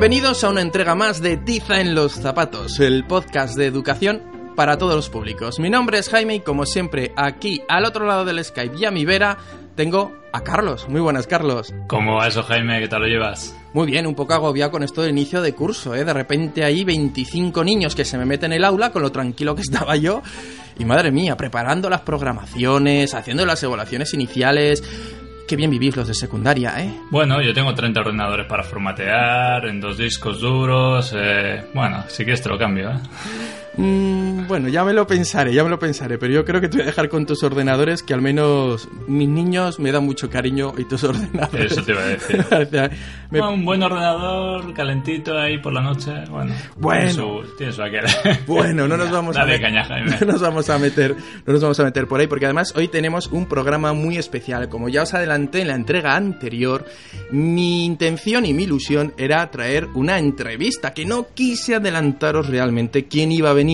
Bienvenidos a una entrega más de Tiza en los zapatos, el podcast de educación para todos los públicos. Mi nombre es Jaime y como siempre aquí al otro lado del Skype y a mi vera tengo a Carlos. Muy buenas, Carlos. ¿Cómo va eso, Jaime? ¿Qué tal lo llevas? Muy bien, un poco agobiado con esto del inicio de curso, ¿eh? De repente hay 25 niños que se me meten en el aula con lo tranquilo que estaba yo. Y madre mía, preparando las programaciones, haciendo las evaluaciones iniciales. Qué bien vivís los de secundaria, ¿eh? Bueno, yo tengo 30 ordenadores para formatear, en dos discos duros. Eh, bueno, si quieres te lo cambio, ¿eh? Mm, bueno, ya me lo pensaré, ya me lo pensaré, pero yo creo que te voy a dejar con tus ordenadores, que al menos mis niños me dan mucho cariño y tus ordenadores. Eso te iba a decir. me... un buen ordenador, calentito ahí por la noche, bueno. Bueno. Tiene su, aquel. Bueno, no nos vamos a meter. Caña, Jaime. No nos vamos a meter, no nos vamos a meter por ahí, porque además hoy tenemos un programa muy especial. Como ya os adelanté en la entrega anterior, mi intención y mi ilusión era traer una entrevista, que no quise adelantaros realmente quién iba a venir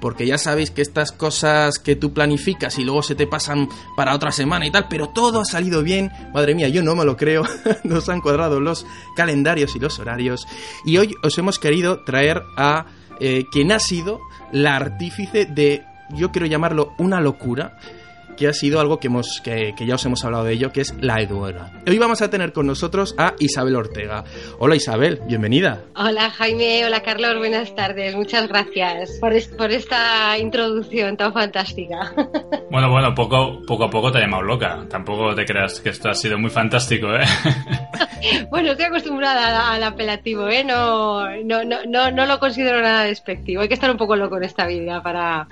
porque ya sabéis que estas cosas que tú planificas y luego se te pasan para otra semana y tal, pero todo ha salido bien, madre mía, yo no me lo creo, nos han cuadrado los calendarios y los horarios, y hoy os hemos querido traer a eh, quien ha sido la artífice de, yo quiero llamarlo una locura, que ha sido algo que, hemos, que, ya os hemos hablado de ello, que es la eduela. Hoy vamos a tener con nosotros a Isabel Ortega. Hola Isabel, bienvenida. Hola Jaime, hola Carlos, buenas tardes. Muchas gracias por, por esta introducción tan fantástica. Bueno, bueno, poco, poco a poco te ha llamado loca. Tampoco te creas que esto ha sido muy fantástico, ¿eh? Bueno, estoy acostumbrada al apelativo, ¿eh? No, no, no, no, lo considero nada despectivo. Hay que estar un poco loco en esta vida para,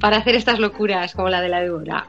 para hacer estas locuras como la de la Débora.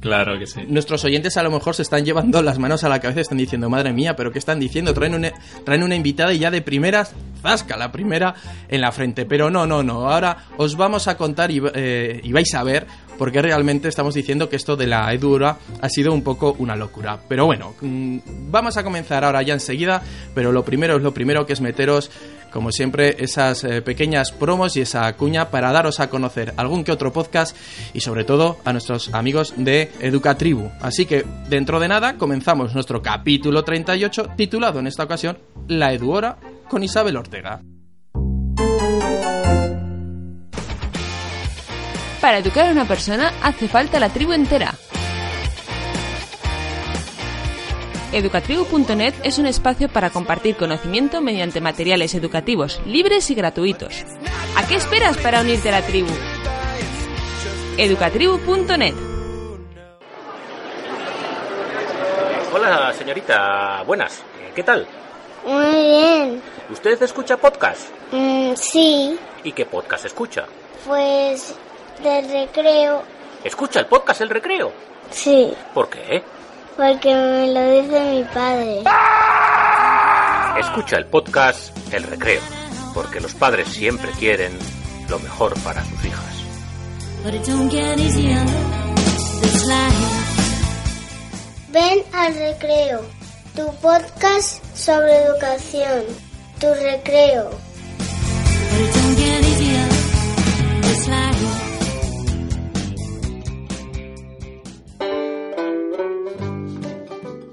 Claro que sí. Nuestros oyentes a lo mejor se están llevando las manos a la cabeza y están diciendo, madre mía, pero ¿qué están diciendo? Traen una, traen una invitada y ya de primeras, zasca, la primera en la frente. Pero no, no, no. Ahora os vamos a contar y, eh, y vais a ver porque realmente estamos diciendo que esto de la Edura ha sido un poco una locura. Pero bueno, mm, vamos a comenzar ahora ya enseguida, pero lo primero es lo primero que es meteros como siempre, esas eh, pequeñas promos y esa cuña para daros a conocer algún que otro podcast y sobre todo a nuestros amigos de Educatribu. Así que dentro de nada comenzamos nuestro capítulo 38 titulado en esta ocasión La Eduora con Isabel Ortega. Para educar a una persona hace falta la tribu entera. Educatribu.net es un espacio para compartir conocimiento mediante materiales educativos libres y gratuitos. ¿A qué esperas para unirte a la tribu? Educatribu.net Hola, señorita. Buenas. ¿Qué tal? Muy bien. ¿Usted escucha podcast? Mm, sí. ¿Y qué podcast escucha? Pues del recreo. ¿Escucha el podcast El Recreo? Sí. ¿Por qué? Porque me lo dice mi padre. Escucha el podcast El Recreo, porque los padres siempre quieren lo mejor para sus hijas. Ven al recreo, tu podcast sobre educación, tu recreo.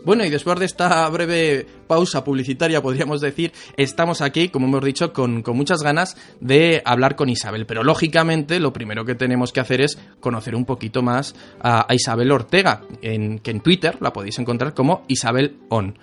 Bueno, y después de esta breve pausa publicitaria, podríamos decir, estamos aquí, como hemos dicho, con, muchas ganas de hablar con Isabel. Pero lógicamente, lo primero que tenemos que hacer es conocer un poquito más a, Isabel Ortega, en, que en Twitter la podéis encontrar como Isabel On.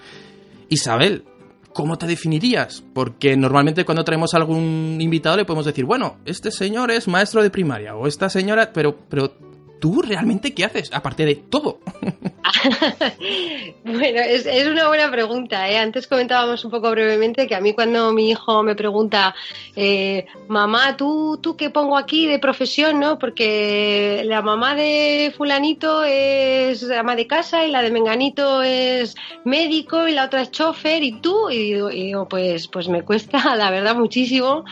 Isabel, ¿cómo te definirías? Porque normalmente cuando traemos a algún invitado le podemos decir, bueno, este señor es maestro de primaria o esta señora, pero, pero ¿tú realmente qué haces? Aparte de todo. bueno, es, una buena pregunta. ¿eh? Antes comentábamos un poco brevemente que a mí cuando mi hijo me pregunta, eh, mamá, ¿tú, ¿tú qué pongo aquí de profesión? ¿no? Porque la mamá de fulanito es ama de casa y la de menganito es médico y la otra es chofer y tú. Y digo, pues, pues me cuesta, la verdad, muchísimo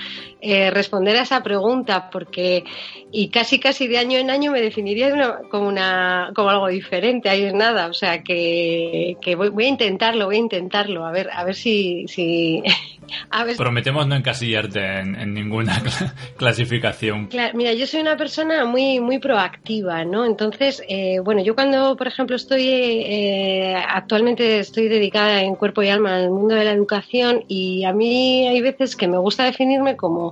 eh, responder a esa pregunta, porque y casi casi de año en año me definiría como una como algo diferente. Ahí es nada, o sea que, voy, a intentarlo, voy a intentarlo, a ver a ver si, si Prometemos no encasillarte en, ninguna clasificación. mira, yo soy una persona muy muy proactiva, ¿no? Entonces, eh, bueno, yo cuando, por ejemplo, estoy eh, actualmente estoy dedicada en cuerpo y alma al mundo de la educación y a mí hay veces que me gusta definirme como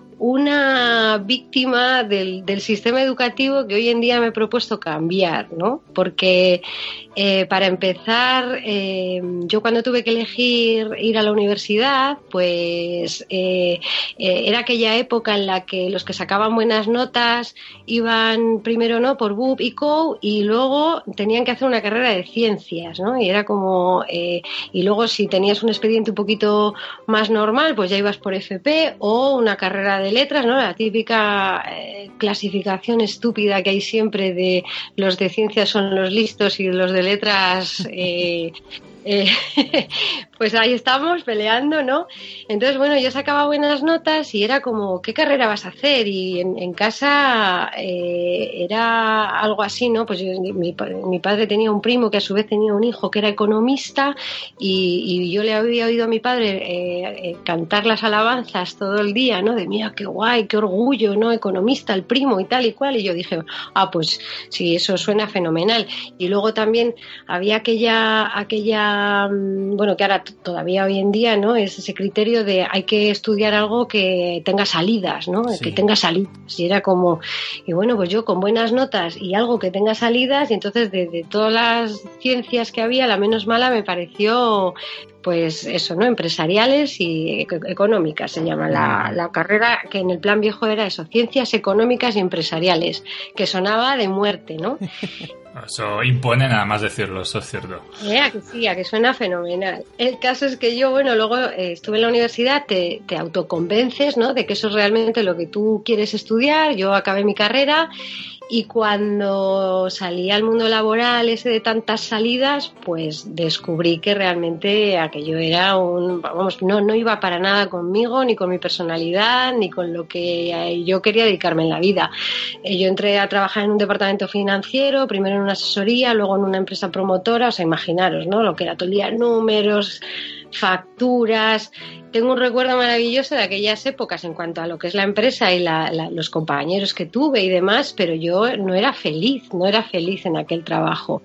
una víctima del, del, sistema educativo que hoy en día me he propuesto cambiar, ¿no? Porque eh, para empezar, eh, yo cuando tuve que elegir ir a la universidad, pues eh, era aquella época en la que los que sacaban buenas notas iban primero no por BUP y CO y luego tenían que hacer una carrera de ciencias, ¿no? Y era como y luego si tenías un expediente un poquito más normal, pues ya ibas por FP o una carrera de letras, ¿no? La típica clasificación estúpida que hay siempre de los de ciencias son los listos y los de letras eh, eh, pues ahí estamos peleando, ¿no? Entonces, bueno, yo sacaba buenas notas y era como, ¿qué carrera vas a hacer? Y en, casa eh, era algo así, ¿no? Pues mi, padre tenía un primo que a su vez tenía un hijo que era economista y, yo le había oído a mi padre cantar las alabanzas todo el día, ¿no? De mira, qué guay, qué orgullo, ¿no? Economista, el primo y tal y cual. Y yo dije, ah, pues sí, eso suena fenomenal. Y luego también había aquella, aquella Mm, bueno, que ahora todavía hoy en día, ¿no? Es ese criterio de hay que estudiar algo que tenga salidas, ¿no? Que tenga salidas. Y era como, y bueno, pues yo con buenas notas y algo que tenga salidas, y entonces de, todas las ciencias que había, la menos mala me pareció pues eso, ¿no? Empresariales y económicas se llama la, la, carrera, que en el plan viejo era eso, ciencias económicas y empresariales, que sonaba de muerte, ¿no? Eso impone nada más decirlo, eso es cierto. Eh, a que sí, a que suena fenomenal. El caso es que yo, bueno, luego eh, estuve en la universidad, te, te autoconvences, ¿no? De que eso es realmente lo que tú quieres estudiar. Yo acabé mi carrera y cuando salí al mundo laboral, ese de tantas salidas, pues descubrí que realmente aquello era un, vamos, no, no iba para nada conmigo, ni con mi personalidad, ni con lo que yo quería dedicarme en la vida. Eh, yo entré a trabajar en un departamento financiero, primero en una asesoría, luego en una empresa promotora, o sea, imaginaros, ¿no? Lo que era todo el día números, facturas. Tengo un recuerdo maravilloso de aquellas épocas en cuanto a lo que es la empresa y los compañeros que tuve y demás, pero yo no era feliz, no era feliz en aquel trabajo.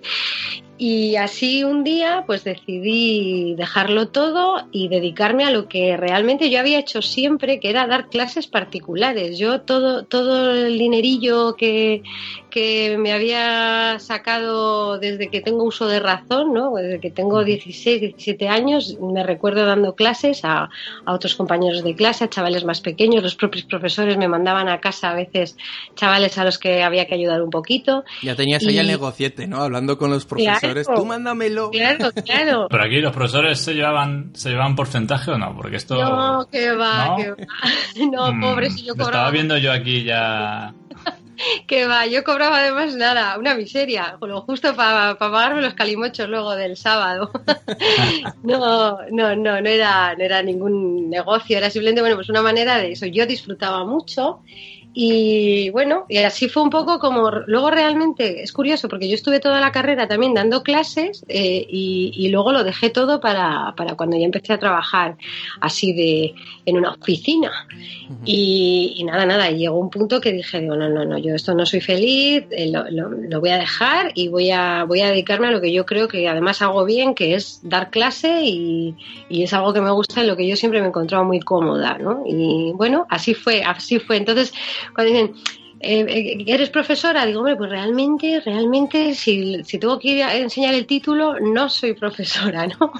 Y así un día pues decidí dejarlo todo y dedicarme a lo que realmente yo había hecho siempre, que era dar clases particulares. Yo todo, todo el dinerillo que, que me había sacado desde que tengo uso de razón, ¿no? desde que tengo 16, 17 años, me recuerdo dando clases a, a otros compañeros de clase, a chavales más pequeños, los propios profesores me mandaban a casa a veces chavales a los que había que ayudar un poquito. Ya tenías ahí el negociete, ¿no? Hablando con los profesores tú mándamelo. Claro, claro. Pero aquí los profesores se llevaban, se llevaban porcentaje o no, porque esto. No, que va, que va. No, mm, pobre, si yo cobraba. Estaba viendo yo aquí ya. que va, yo cobraba además nada, una miseria, justo para pagarme los calimochos luego del sábado. no, no, no, no era, no era ningún negocio, era simplemente, bueno, pues una manera de eso. Yo disfrutaba mucho y bueno, y así fue un poco como, luego realmente es curioso porque yo estuve toda la carrera también dando clases eh, y, luego lo dejé todo para, para, cuando ya empecé a trabajar así de en una oficina. y, nada, nada, y llegó un punto que dije, digo, no, no, no, yo esto no soy feliz, eh, lo, lo, voy a dejar y voy a, voy a dedicarme a lo que yo creo que además hago bien, que es dar clase y, y es algo que me gusta y lo que yo siempre me he encontrado muy cómoda, ¿no? Y bueno, así fue, así fue. Entonces, cuando dicen, eh, eh, ¿eres profesora? Digo, hombre, pues realmente, realmente, si, si tengo que enseñar el título, no soy profesora, ¿no?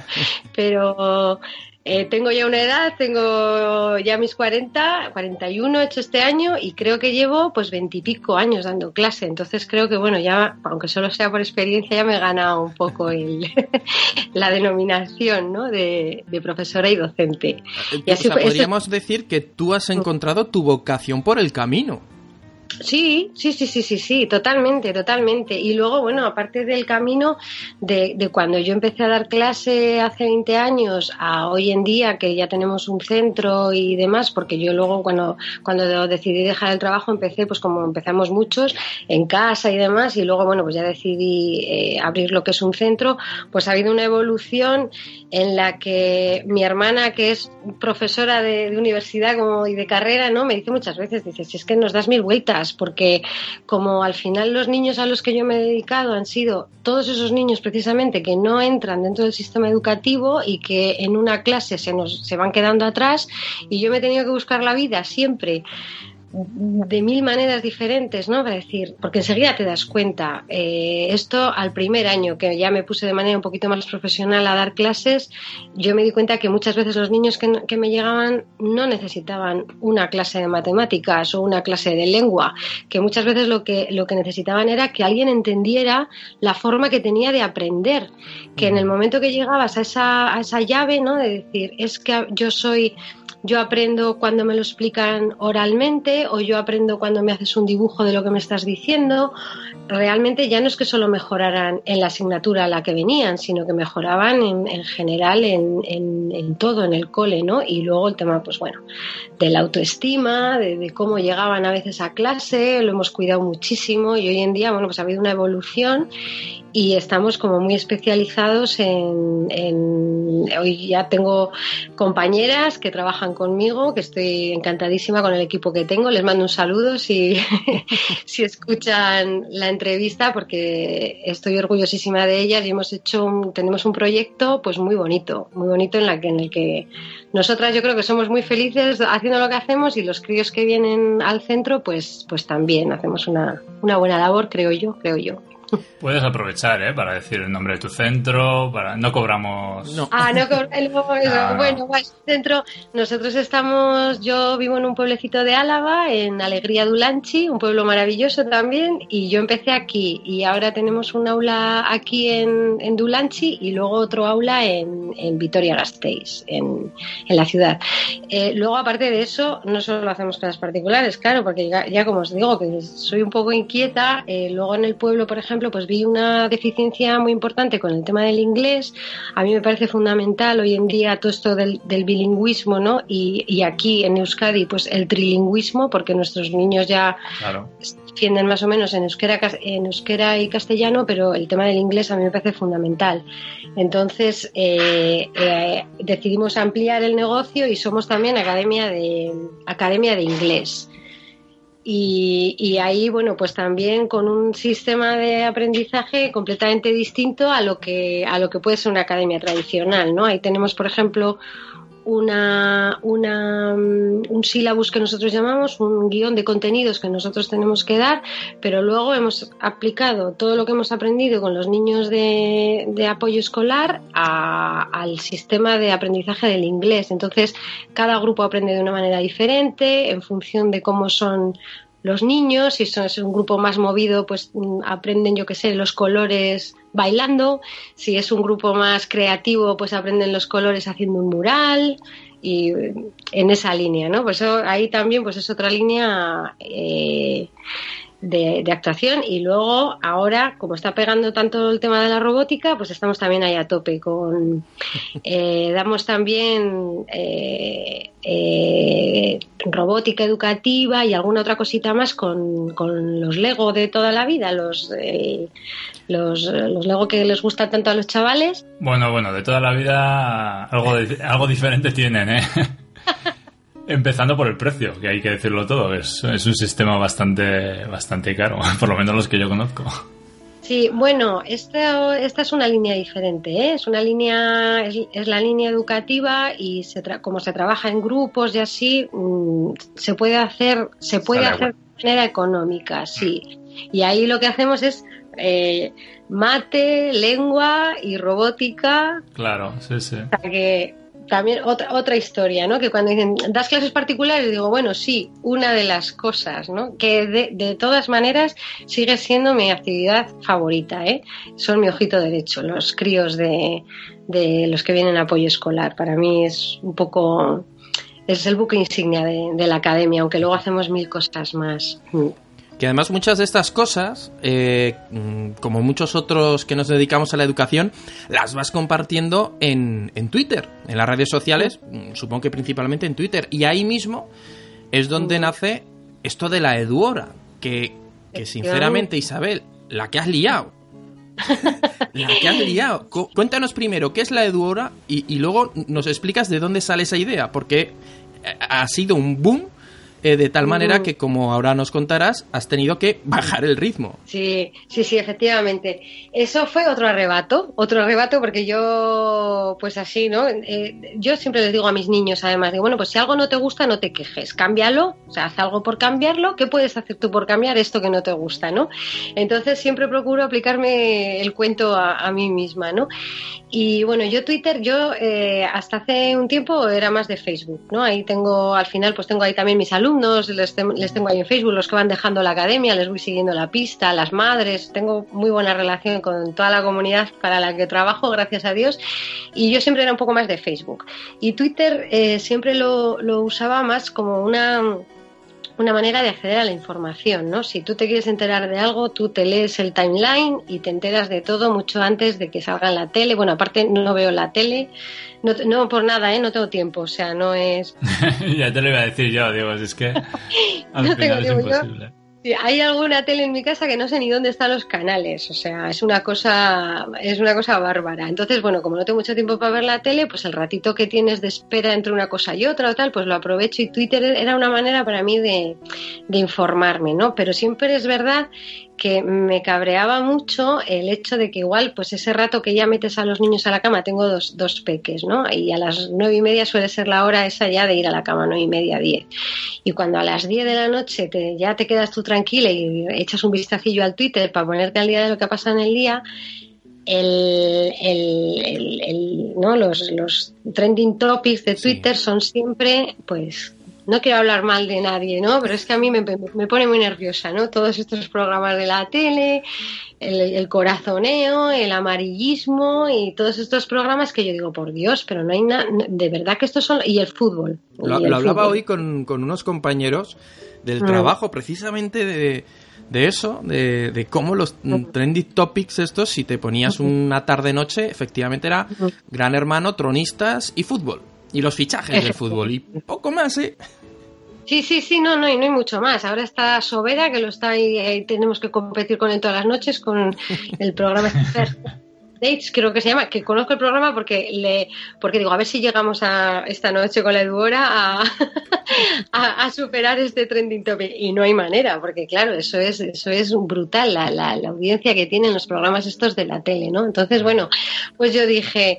Pero eh, tengo ya una edad, tengo ya mis 40, 41 hecho este año y creo que llevo pues veintipico años dando clase. Entonces creo que, bueno, ya, aunque solo sea por experiencia, ya me he ganado un poco el, la denominación ¿no? de, profesora y docente. Y así podríamos decir que tú has encontrado tu vocación por el camino. Sí, sí, sí, sí, sí, sí, totalmente, totalmente. Y luego, bueno, aparte del camino de, de, cuando yo empecé a dar clase hace 20 años a hoy en día, que ya tenemos un centro y demás, porque yo luego cuando, cuando decidí dejar el trabajo empecé, pues como empezamos muchos, en casa y demás, y luego, bueno, pues ya decidí eh, abrir lo que es un centro, pues ha habido una evolución en la que mi hermana, que es profesora de, universidad como, y de carrera, ¿no? Me dice muchas veces, dice, si es que nos das mil vueltas, porque como al final los niños a los que yo me he dedicado han sido todos esos niños precisamente que no entran dentro del sistema educativo y que en una clase se nos se van quedando atrás y yo me he tenido que buscar la vida siempre de mil maneras diferentes, ¿no? Para decir, porque enseguida te das cuenta. Eh, esto al primer año, que ya me puse de manera un poquito más profesional a dar clases, yo me di cuenta que muchas veces los niños que, que me llegaban no necesitaban una clase de matemáticas o una clase de lengua, que muchas veces lo que, lo que necesitaban era que alguien entendiera la forma que tenía de aprender, que en el momento que llegabas a esa, a esa llave, ¿no? De decir, es que yo soy yo aprendo cuando me lo explican oralmente o yo aprendo cuando me haces un dibujo de lo que me estás diciendo. Realmente ya no es que solo mejoraran en la asignatura a la que venían, sino que mejoraban en, en general en, todo, en el cole, ¿no? Y luego el tema, pues bueno, de la autoestima, de, de, cómo llegaban a veces a clase, lo hemos cuidado muchísimo y hoy en día, bueno, pues ha habido una evolución y estamos como muy especializados en, en, hoy ya tengo compañeras que trabajan conmigo que estoy encantadísima con el equipo que tengo. Les mando un saludo si, si escuchan la entrevista porque estoy orgullosísima de ellas y hemos hecho un, tenemos un proyecto pues muy bonito muy bonito en la que en el que nosotras yo creo que somos muy felices haciendo lo que hacemos y los críos que vienen al centro pues pues también hacemos una, una buena labor creo yo creo yo Puedes aprovechar, ¿eh? Para decir el nombre de tu centro, para no cobramos... No. Ah, no cobramos... No, bueno, pues, centro... Nosotros estamos... Yo vivo en un pueblecito de Álava, en Alegría Dulanchi, un pueblo maravilloso también, y yo empecé aquí, y ahora tenemos un aula aquí en, en Dulanchi y luego otro aula en, en Vitoria-Gasteiz, en, en, la ciudad. Eh, luego, aparte de eso, no solo hacemos clases particulares, claro, porque ya, ya como os digo, que soy un poco inquieta, eh, luego en el pueblo, por ejemplo, pues vi una deficiencia muy importante con el tema del inglés. A mí me parece fundamental hoy en día todo esto del, del bilingüismo, ¿no? Y, y, aquí en Euskadi, pues el trilingüismo, porque nuestros niños ya claro. defienden más o menos en euskera, en euskera y castellano, pero el tema del inglés a mí me parece fundamental. Entonces eh, eh, decidimos ampliar el negocio y somos también academia de academia de inglés. Y, y, ahí, bueno, pues también con un sistema de aprendizaje completamente distinto a lo que, a lo que puede ser una academia tradicional, ¿no? Ahí tenemos, por ejemplo, una, una, un sílabus que nosotros llamamos, un guion de contenidos que nosotros tenemos que dar, pero luego hemos aplicado todo lo que hemos aprendido con los niños de, apoyo escolar al sistema de aprendizaje del inglés. Entonces, cada grupo aprende de una manera diferente en función de cómo son los niños, si son, es un grupo más movido, pues aprenden, yo que sé, los colores bailando, si es un grupo más creativo, pues aprenden los colores haciendo un mural y en esa línea, ¿no? Pues eso, ahí también pues es otra línea eh, de, de, actuación y luego ahora como está pegando tanto el tema de la robótica pues estamos también ahí a tope con eh, damos también eh, eh, robótica educativa y alguna otra cosita más con, con los Lego de toda la vida los los, los Lego que les gustan tanto a los chavales. Bueno bueno de toda la vida algo algo diferente tienen eh Empezando por el precio, que hay que decirlo todo, es, es, un sistema bastante, bastante caro, por lo menos los que yo conozco. Sí, bueno, esta, esta es una línea diferente, ¿eh? es una línea, es, es, la línea educativa y se como se trabaja en grupos y así, mmm, se puede hacer, se puede Sale hacer de manera económica, sí. Y ahí lo que hacemos es eh, mate, lengua y robótica. Claro, sí, sí. O sea que también otra, otra historia, ¿no? Que cuando dicen, ¿das clases particulares? Digo, bueno, sí, una de las cosas, ¿no? Que de, de todas maneras sigue siendo mi actividad favorita, ¿eh? Son mi ojito derecho, los críos de, de los que vienen a apoyo escolar. Para mí es un poco, es el buque insignia de, de la academia, aunque luego hacemos mil cosas más. Que además muchas de estas cosas, eh, mm, como muchos otros que nos dedicamos a la educación, las vas compartiendo en, en Twitter, en las redes sociales, mm, supongo que principalmente en Twitter. Y ahí mismo es donde nace esto de la Eduora, que, que sinceramente Isabel, la que has liado. la que has liado. Cu- Cuéntanos primero qué es la Eduora y, y luego nos explicas de dónde sale esa idea, porque eh, ha sido un boom eh, de tal manera que, como ahora nos contarás, has tenido que bajar el ritmo. Sí, sí, sí, efectivamente. Eso fue otro arrebato, otro arrebato porque yo, pues así, ¿no? Eh, yo siempre les digo a mis niños, además, digo, bueno, pues si algo no te gusta, no te quejes, cámbialo, o sea, haz algo por cambiarlo, ¿qué puedes hacer tú por cambiar esto que no te gusta, ¿no? Entonces siempre procuro aplicarme el cuento a, a mí misma, ¿no? Y bueno, yo Twitter, yo eh, hasta hace un tiempo era más de Facebook, ¿no? Ahí tengo, al final, pues tengo ahí también mis alumnos, les, tem- les tengo ahí en Facebook, los que van dejando la academia, les voy siguiendo la pista, las madres, tengo muy buena relación con toda la comunidad para la que trabajo, gracias a Dios, y yo siempre era un poco más de Facebook. Y Twitter eh, siempre lo, lo usaba más como una una manera de acceder a la información, ¿no? Si tú te quieres enterar de algo, tú te lees el timeline y te enteras de todo mucho antes de que salga en la tele. Bueno, aparte no veo la tele, no, no por nada, ¿eh? No tengo tiempo, o sea, no es... ya te lo iba a decir yo, digo, es que al No tengo es yo. Hay alguna tele en mi casa que no sé ni dónde están los canales, o sea, es una cosa, es una cosa bárbara. Entonces, bueno, como no tengo mucho tiempo para ver la tele, pues el ratito que tienes de espera entre una cosa y otra o tal, pues lo aprovecho y Twitter era una manera para mí de, de informarme, ¿no? Pero siempre es verdad que me cabreaba mucho el hecho de que igual, pues ese rato que ya metes a los niños a la cama, tengo dos, dos peques, ¿no? Y a las nueve y media suele ser la hora esa ya de ir a la cama, nueve y media, diez. Y cuando a las diez de la noche te, ya te quedas tú tranquila y echas un vistacillo al Twitter para ponerte al día de lo que ha pasado en el día, el, el- el- el- ¿no? los, los trending topics de Sí. Twitter son siempre, pues, no quiero hablar mal de nadie, ¿no? Pero es que a mí me, me- pone muy nerviosa, ¿no? Todos estos programas de la tele, el, el corazoneo, el amarillismo y todos estos programas que yo digo, por Dios, pero no hay nada, de verdad que estos son, y el fútbol. Lo, y el lo hablaba fútbol. hoy con, con unos compañeros del Mm. trabajo, precisamente de, de eso, de, de cómo los trending topics estos, si te ponías una tarde-noche, efectivamente era Gran Hermano, tronistas y fútbol. Y los fichajes del fútbol. Y poco más, ¿eh? Sí, sí, sí, no, no, y no hay mucho más. Ahora está Sobera, que lo está ahí, tenemos que competir con él todas las noches con el programa Dates, creo que se llama, que conozco el programa porque le, porque digo, a ver si llegamos a esta noche con la Eduora a, a, superar este trending topic. Y no hay manera, porque claro, eso es, eso es brutal, la, la, la audiencia que tienen los programas estos de la tele, ¿no? Entonces, bueno, pues yo dije,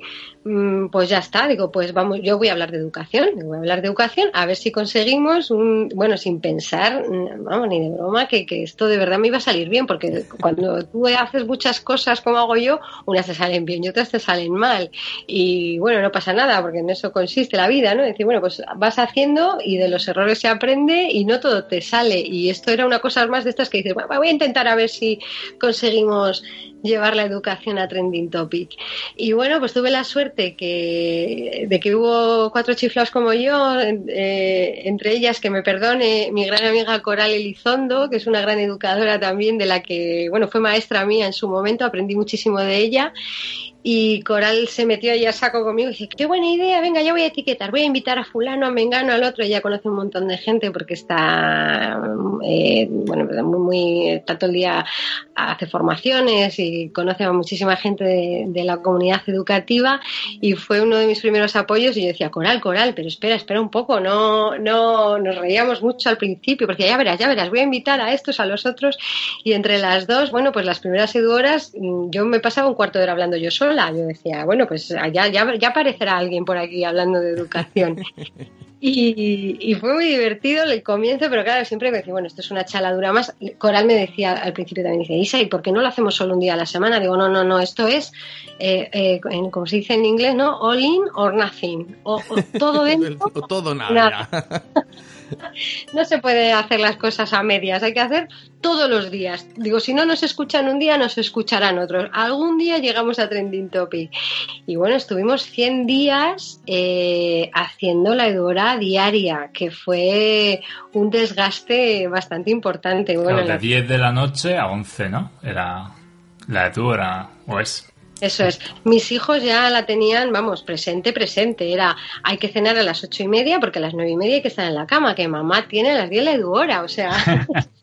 pues ya está, digo, pues vamos, yo voy a hablar de educación, voy a hablar de educación, a ver si conseguimos un, bueno, sin pensar, mm, vamos, ni de broma, que, que esto de verdad me iba a salir bien, porque cuando tú haces muchas cosas como hago yo, unas te salen bien y otras te salen mal. Y bueno, no pasa nada, porque en eso consiste la vida, ¿no? Decir, bueno, pues vas haciendo y de los errores se aprende y no todo te sale. Y esto era una cosa más de estas que dices, bueno, voy a intentar a ver si conseguimos llevar la educación a trending topic. Y bueno, pues tuve la suerte que, de que hubo cuatro chiflados como yo, eh, entre ellas que me perdone mi gran amiga Coral Elizondo, que es una gran educadora también, de la que, bueno, fue maestra mía en su momento, aprendí muchísimo de ella. Y Coral se metió ahí a saco conmigo y dice, qué buena idea, venga, ya voy a etiquetar, voy a invitar a fulano, a Mengano, al otro. Ella conoce un montón de gente porque está, eh, bueno, muy, muy, está todo el día, hace formaciones y conoce a muchísima gente de, la comunidad educativa y fue uno de mis primeros apoyos y yo decía, Coral, Coral, pero espera, espera un poco, no, no, nos reíamos mucho al principio, porque ya verás, ya verás, voy a invitar a estos, a los otros y entre las dos, bueno, pues las primeras horas yo me pasaba un cuarto de hora hablando yo sola yo decía, bueno, pues ya, ya, ya aparecerá alguien por aquí hablando de educación. Y, y, fue muy divertido el comienzo, pero claro, siempre me decía, bueno, esto es una chaladura más. Coral me decía al principio también, dice, Isa, ¿y por qué no lo hacemos solo un día a la semana? Digo, no, no, no, esto es, eh, eh, como se dice en inglés, ¿no? All in or nothing. O, o todo dentro. o todo nada. nada. no se puede hacer las cosas a medias, hay que hacer todos los días. Digo, si no nos escuchan un día, nos escucharán otros. Algún día llegamos a Trending Topic. Y bueno, estuvimos 100 días eh, haciendo la Edora diaria, que fue un desgaste bastante importante. Bueno, de 10 de la noche a 11, ¿no? Era la Edora, o es. Eso es. Mis hijos ya la tenían, vamos, presente, presente. Era, hay que cenar a las ocho y media porque a las nueve y media hay que estar en la cama, que mamá tiene a las diez la hora. O sea,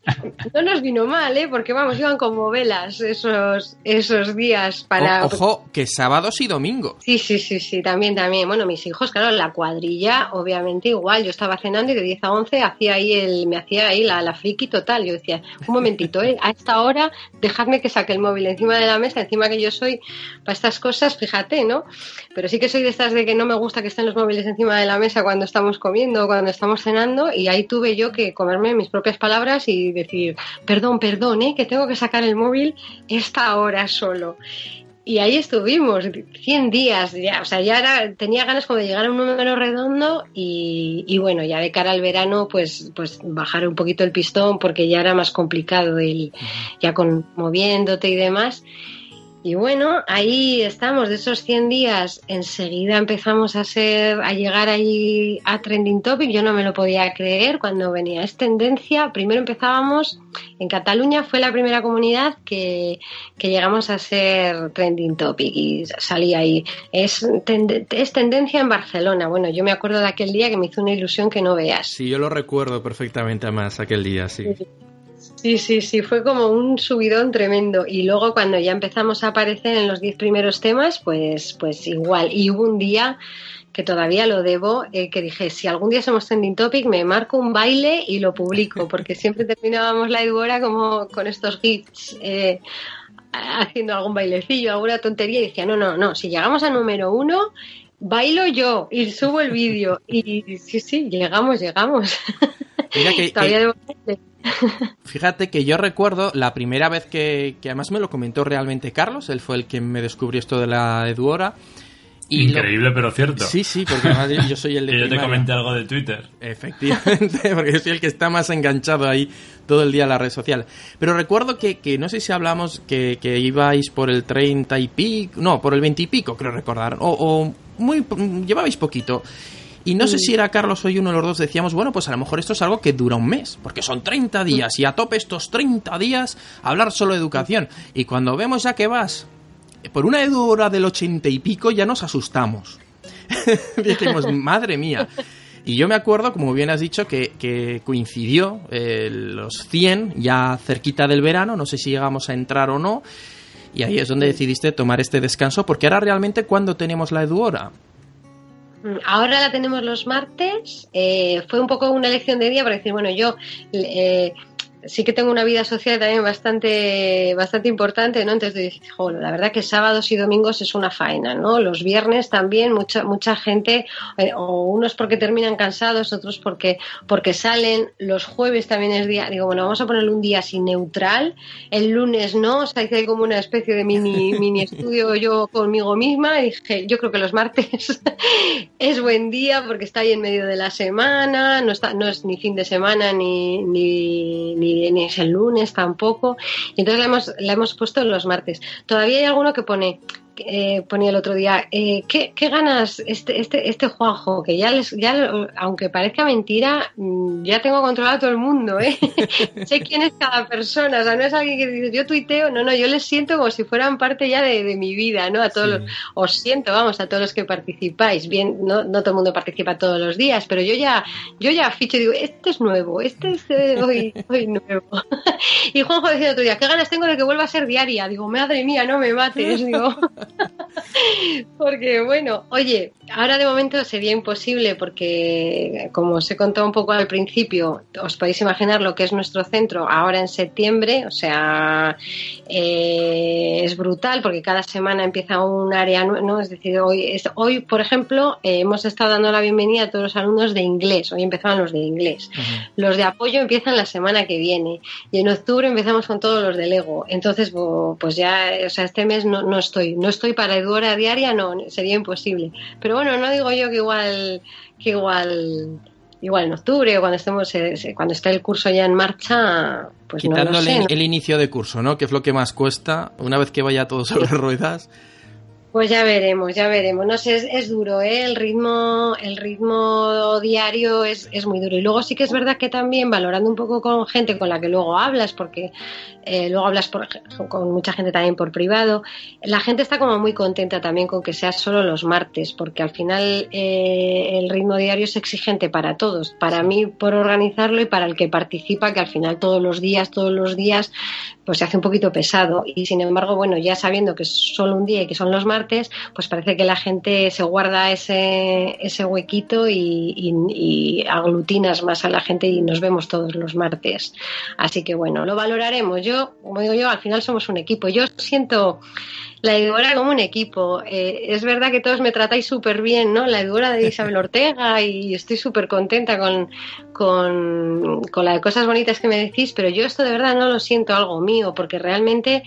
no nos vino mal, ¿eh? Porque vamos, iban como velas esos, esos días para... ojo, que sábados y domingos. Sí, sí, sí, sí, también, también. Bueno, mis hijos, claro, la cuadrilla, obviamente igual. Yo estaba cenando y de 10 a 11 hacía ahí el, me hacía ahí la, la friki total. Yo decía, un momentito, ¿eh? A esta hora, dejadme que saque el móvil encima de la mesa, encima que yo soy para estas cosas, fíjate, ¿no? Pero sí que soy de estas de que no me gusta que estén los móviles encima de la mesa cuando estamos comiendo, cuando estamos cenando, y ahí tuve yo que comerme mis propias palabras y decir, perdón, perdón, ¿eh? que tengo que sacar el móvil esta hora solo. Y ahí estuvimos, 100 días, ya, o sea, ya tenía ganas como de llegar a un número redondo y, bueno, ya de cara al verano, pues, pues bajar un poquito el pistón porque ya era más complicado el, ya con moviéndote y demás. Y bueno, ahí estamos, de esos 100 días, enseguida empezamos a ser, a llegar ahí a Trending Topic, yo no me lo podía creer cuando venía, es tendencia, primero empezábamos, en Cataluña fue la primera comunidad que, llegamos a ser Trending Topic y salí ahí, es, es tendencia en Barcelona, bueno, yo me acuerdo de aquel día que me hizo una ilusión que no veas. Sí, yo lo recuerdo perfectamente más aquel día, sí. Sí, sí, sí, fue como un subidón tremendo. Y luego cuando ya empezamos a aparecer en los diez primeros temas, pues, pues igual. Y hubo un día que todavía lo debo, eh, que dije, si algún día somos trending topic, me marco un baile y lo publico, porque siempre terminábamos la Edwora como con estos hits. Eh, haciendo algún bailecillo, alguna tontería, y decía, no, no, no, si llegamos a número uno, bailo yo y subo el vídeo. Y sí, sí, llegamos, llegamos. Mira que, Fíjate que yo recuerdo la primera vez que, además me lo comentó realmente Carlos, él fue el que me descubrió esto de la Eduora. Increíble, pero cierto. Sí, sí, porque además yo soy el de. que yo te comenté algo de Twitter. Efectivamente, porque yo soy el que está más enganchado ahí todo el día en la red social. Pero recuerdo que, que no sé si hablamos que, que, ibais por el 30 y pico, no, por el 20 y pico, creo recordar, o, o muy, llevabais poquito. Y no sé si era Carlos o uno de los dos decíamos, bueno, pues a lo mejor esto es algo que dura un mes, porque son 30 días y a tope estos 30 días hablar solo de educación. Y cuando vemos ya que vas por una hora del 80 y pico ya nos asustamos. Dijimos, madre mía. Y yo me acuerdo, como bien has dicho, que, coincidió eh, los 100 ya cerquita del verano, no sé si llegamos a entrar o no, y ahí es donde decidiste tomar este descanso, porque ahora realmente cuando tenemos la eduora Mm, ahora la tenemos los martes. Eh, fue un poco una elección de día para decir, bueno, yo eh, sí que tengo una vida social también bastante, bastante importante, ¿no? Entonces dices, la verdad que sábados y domingos es una faena, ¿no? Los viernes también mucha, mucha gente, eh, o unos porque terminan cansados, otros porque, porque salen, los jueves también es día, digo, bueno, vamos a ponerle un día así neutral, el lunes no, o sea, hice como una especie de mini, mini estudio yo conmigo misma y dije, yo creo que los martes es buen día porque está ahí en medio de la semana, no está, no es ni fin de semana ni, ni ni, es el lunes tampoco. Entonces la hemos, la hemos puesto los martes. Todavía hay alguno que pone eh, ponía el otro día, eh, ¿qué, ganas este, este, este Juanjo? Que ya, les, ya, aunque parezca mentira, mm, ya tengo controlado a todo el mundo, ¿eh? sé quién es cada persona, o sea, no es alguien que dice, yo tuiteo, no, no, yo les siento como si fueran parte ya de, mi vida, ¿no? A todos los, os siento, vamos, a todos los que participáis, bien, no, no todo el mundo participa todos los días, pero yo ya, yo ya ficho, digo, este es nuevo, este es eh, hoy, hoy nuevo. y Juanjo decía el otro día, ¿qué ganas tengo de que vuelva a ser diaria? Digo, madre mía, no me mates, digo. porque bueno, oye, ahora de momento sería imposible porque, como os he contado un poco al principio, os podéis imaginar lo que es nuestro centro ahora en septiembre, o sea, eh, es brutal porque cada semana empieza un área, ¿no? Es decir, hoy, hoy por ejemplo, eh, hemos estado dando la bienvenida a todos los alumnos de inglés, hoy empezaban los de inglés. Los de apoyo empiezan la semana que viene y en octubre empezamos con todos los de Lego. Entonces, pues ya, o sea, este mes no, no estoy, no estoy para Eduora diaria, no, sería imposible. Pero bueno, no digo yo que igual, que igual igual en octubre o cuando estemos eh, cuando esté el curso ya en marcha, pues Quitando no lo sé, el inicio de curso, ¿no? Que es lo que más cuesta. Una vez que vaya todo sobre ruedas. Pues ya veremos, ya veremos. No sé, es, es duro, ¿eh? El ritmo, el ritmo diario es, es muy duro. Y luego sí que es verdad que también valorando un poco con gente con la que luego hablas, porque eh, luego hablas por- con mucha gente también por privado, la gente está como muy contenta también con que sea solo los martes, porque al final eh, el ritmo diario es exigente para todos. Para mí por organizarlo y para el que participa, que al final todos los días, todos los días, pues se hace un poquito pesado. Y sin embargo, bueno, ya sabiendo que es solo un día y que son los martes, pues parece que la gente se guarda ese, ese huequito y, y- aglutinas más a la gente y nos vemos todos los martes. Así que bueno, lo valoraremos. Yo, como digo yo, al final somos un equipo. Yo siento la Edubora como un equipo. Eh, es verdad que todos me tratáis súper bien, ¿no? La Edubora de Isabel Ortega y estoy súper contenta con, con, con las cosas bonitas que me decís, pero yo esto de verdad no lo siento algo mío, porque realmente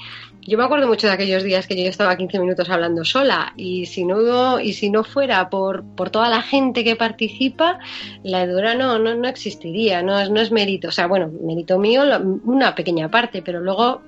yo me acuerdo mucho de aquellos días que yo estaba 15 minutos hablando sola y si no y si no fuera por, por toda la gente que participa, la Edura no, no, no existiría, no es, no es mérito, o sea, bueno, mérito mío, una pequeña parte, pero luego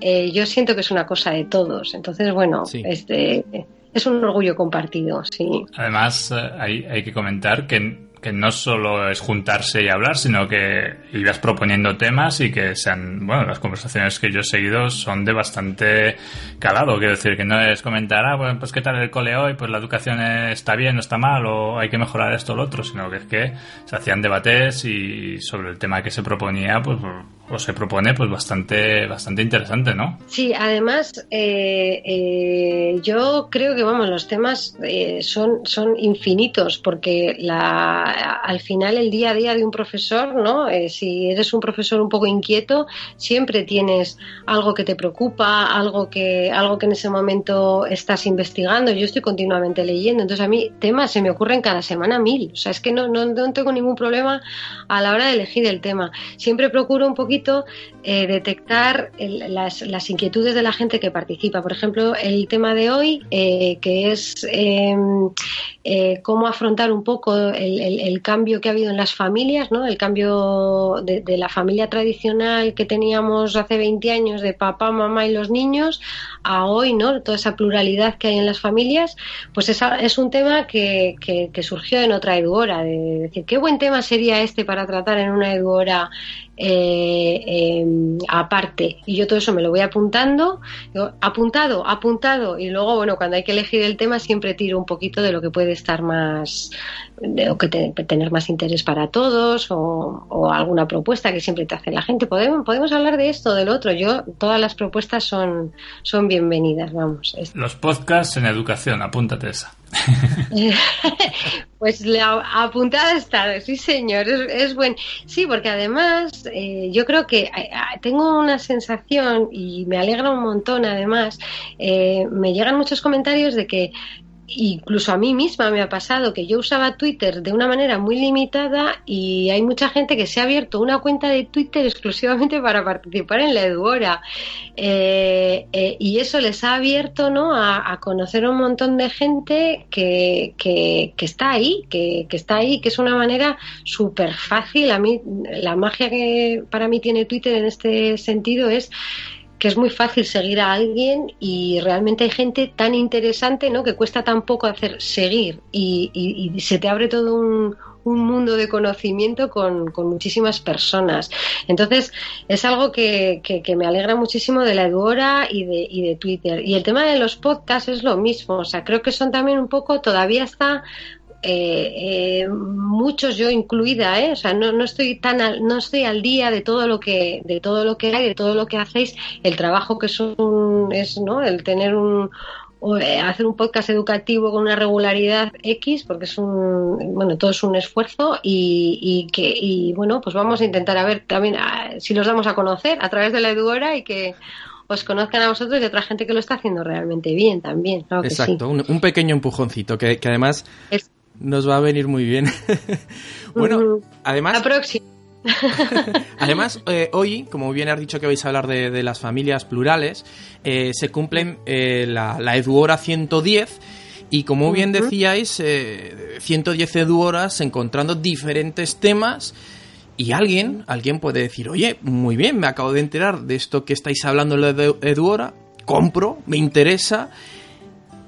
eh, yo siento que es una cosa de todos, entonces bueno, Sí. este, es un orgullo compartido, sí. Además, eh, hay, hay que comentar que, que no solo es juntarse y hablar, sino que ibas proponiendo temas y que sean, bueno, las conversaciones que yo he seguido son de bastante calado. Quiero decir, que no es comentar, ah, bueno, pues qué tal el cole hoy, pues la educación está bien, no está mal, o hay que mejorar esto o lo otro, sino que es que se hacían debates y sobre el tema que se proponía, pues, o se propone, pues bastante, bastante interesante, ¿no? Sí, además, eh, eh, yo creo que vamos, los temas eh, son, son infinitos, porque la, al final el día a día de un profesor, ¿no? Eh, si eres un profesor un poco inquieto, siempre tienes algo que te preocupa, algo que, algo que en ese momento estás investigando. Yo estoy continuamente leyendo, entonces a mí temas se me ocurren cada semana mil. O sea, es que no, no, no tengo ningún problema a la hora de elegir el tema. Siempre procuro un poquito eh, detectar las, las inquietudes de la gente que participa. Por ejemplo, el tema de hoy, eh, que es eh, eh, cómo afrontar un poco el, cambio que ha habido en las familias, ¿no? el cambio de, la familia tradicional que teníamos hace 20 años de papá, mamá y los niños a hoy, ¿no? toda esa pluralidad que hay en las familias, pues esa- es un tema que, que- que surgió en otra Eduora, de decir, qué buen tema sería este para tratar en una Eduora eh, eh, aparte. Y yo todo eso me lo voy apuntando, apuntado, apuntado, y luego, bueno, cuando hay que elegir el tema siempre tiro un poquito de lo que puede estar más, o que te- tener más interés para todos, o, alguna propuesta que siempre te hace la gente. Podemos, podemos hablar de esto, del otro. Yo, todas las propuestas son, son bienvenidas, vamos. Los podcasts en educación, apúntate esa. Pues la apuntada está, sí señor, es, es buen. Sí, porque además eh, yo creo que eh, tengo una sensación y me alegra un montón además, eh, me llegan muchos comentarios de que incluso a mí misma me ha pasado que yo usaba Twitter de una manera muy limitada y hay mucha gente que se ha abierto una cuenta de Twitter exclusivamente para participar en la Eduora. Eh, eh, y eso les ha abierto ¿no? a, a conocer a un montón de gente que, que, que está ahí, que, que está ahí, que es una manera súper fácil. A mí, la magia que para mí tiene Twitter en este sentido es que es muy fácil seguir a alguien y realmente hay gente tan interesante, ¿no? Que cuesta tan poco hacer seguir y, se te abre todo un, un mundo de conocimiento con, muchísimas personas. Entonces, es algo que me alegra muchísimo de la Eduora y de, y de Twitter. Y el tema de los podcasts es lo mismo. O sea, creo que son también un poco, todavía está eh, eh, muchos yo incluida, ¿eh? o sea, no, no estoy tan al, no estoy al día de todo lo que de todo lo que hay, de todo lo que hacéis, el trabajo que es un, es, ¿no? El tener un o, eh, hacer un podcast educativo con una regularidad X, porque es un, bueno, todo es un esfuerzo y, y que, y bueno, pues vamos a intentar a ver también si los damos a conocer a través de la Eduora y que os conozcan a vosotros y a otra gente que lo está haciendo realmente bien también, claro que sí. Exacto, un, un pequeño empujoncito que, que además Es- nos va a venir muy bien. bueno, además, La próxima. además eh, hoy, como bien has dicho que vais a hablar de, de las familias plurales, eh, se cumplen eh, la, la Eduora 110 Y como bien decíais, eh, 110 eduhoras encontrando diferentes temas. Y alguien, alguien puede decir, oye, muy bien, me acabo de enterar de esto que estáis hablando en la de Eduora, compro, me interesa,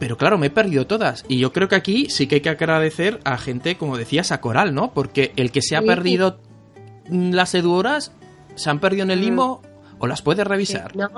pero claro, me he perdido todas. Y yo creo que aquí sí que hay que agradecer a gente, como decías, a Coral, ¿no? Porque el que se ha Sí. perdido mm, las Eduoras, se han perdido en el Mm. limbo o las puedes revisar. No.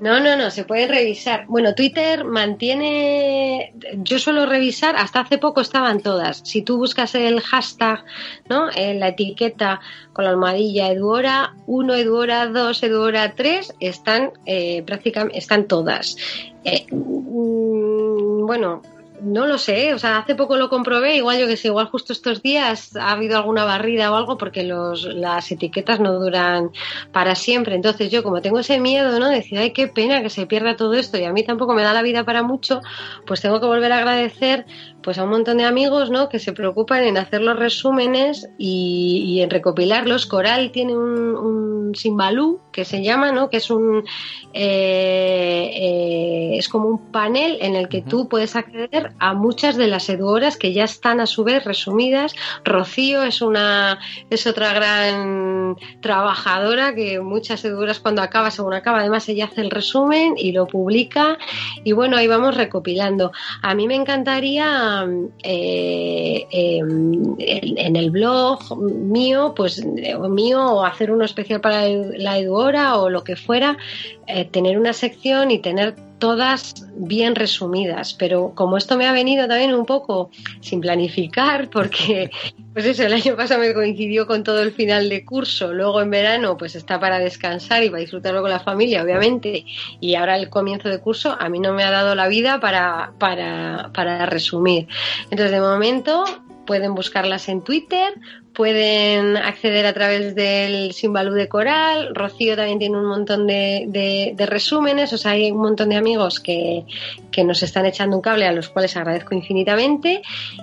No, no, no, se puede revisar. Bueno, Twitter mantiene. Yo suelo revisar, hasta hace poco estaban todas. Si tú buscas el hashtag, ¿no? En la etiqueta con la almohadilla Eduora 1, Eduora 2, Eduora 3, están eh, prácticamente están todas. Eh, mm, bueno, no lo sé, o sea, hace poco lo comprobé, igual yo que sé, igual justo estos días ha habido alguna barrida o algo porque los, las etiquetas no duran para siempre. Entonces yo como tengo ese miedo, ¿no? De decir, ay, qué pena que se pierda todo esto y a mí tampoco me da la vida para mucho, pues tengo que volver a agradecer pues a un montón de amigos, ¿no? Que se preocupan en hacer los resúmenes y, y en recopilarlos. Coral tiene un, un Simbalú que se llama, ¿no? Que es un eh, eh, es como un panel en el que tú puedes acceder a muchas de las eduoras que ya están a su vez resumidas. Rocío es una es otra gran trabajadora que muchas eduoras cuando acaba, según acaba, además ella hace el resumen y lo publica y bueno, ahí vamos recopilando. A mí me encantaría eh, eh, en, el blog mío, pues o mío o hacer uno especial para la Eduora o lo que fuera, eh, tener una sección y tener todas bien resumidas, pero como esto me ha venido también un poco sin planificar, porque pues eso, el año pasado me coincidió con todo el final de curso, luego en verano pues está para descansar y para disfrutarlo con la familia, obviamente, y ahora el comienzo de curso a mí no me ha dado la vida para, para, para resumir. Entonces, de momento pueden buscarlas en Twitter, pueden acceder a través del Simbalú de Coral, Rocío también tiene un montón de, de, de resúmenes, o sea, hay un montón de amigos que, que, nos están echando un cable a los cuales agradezco infinitamente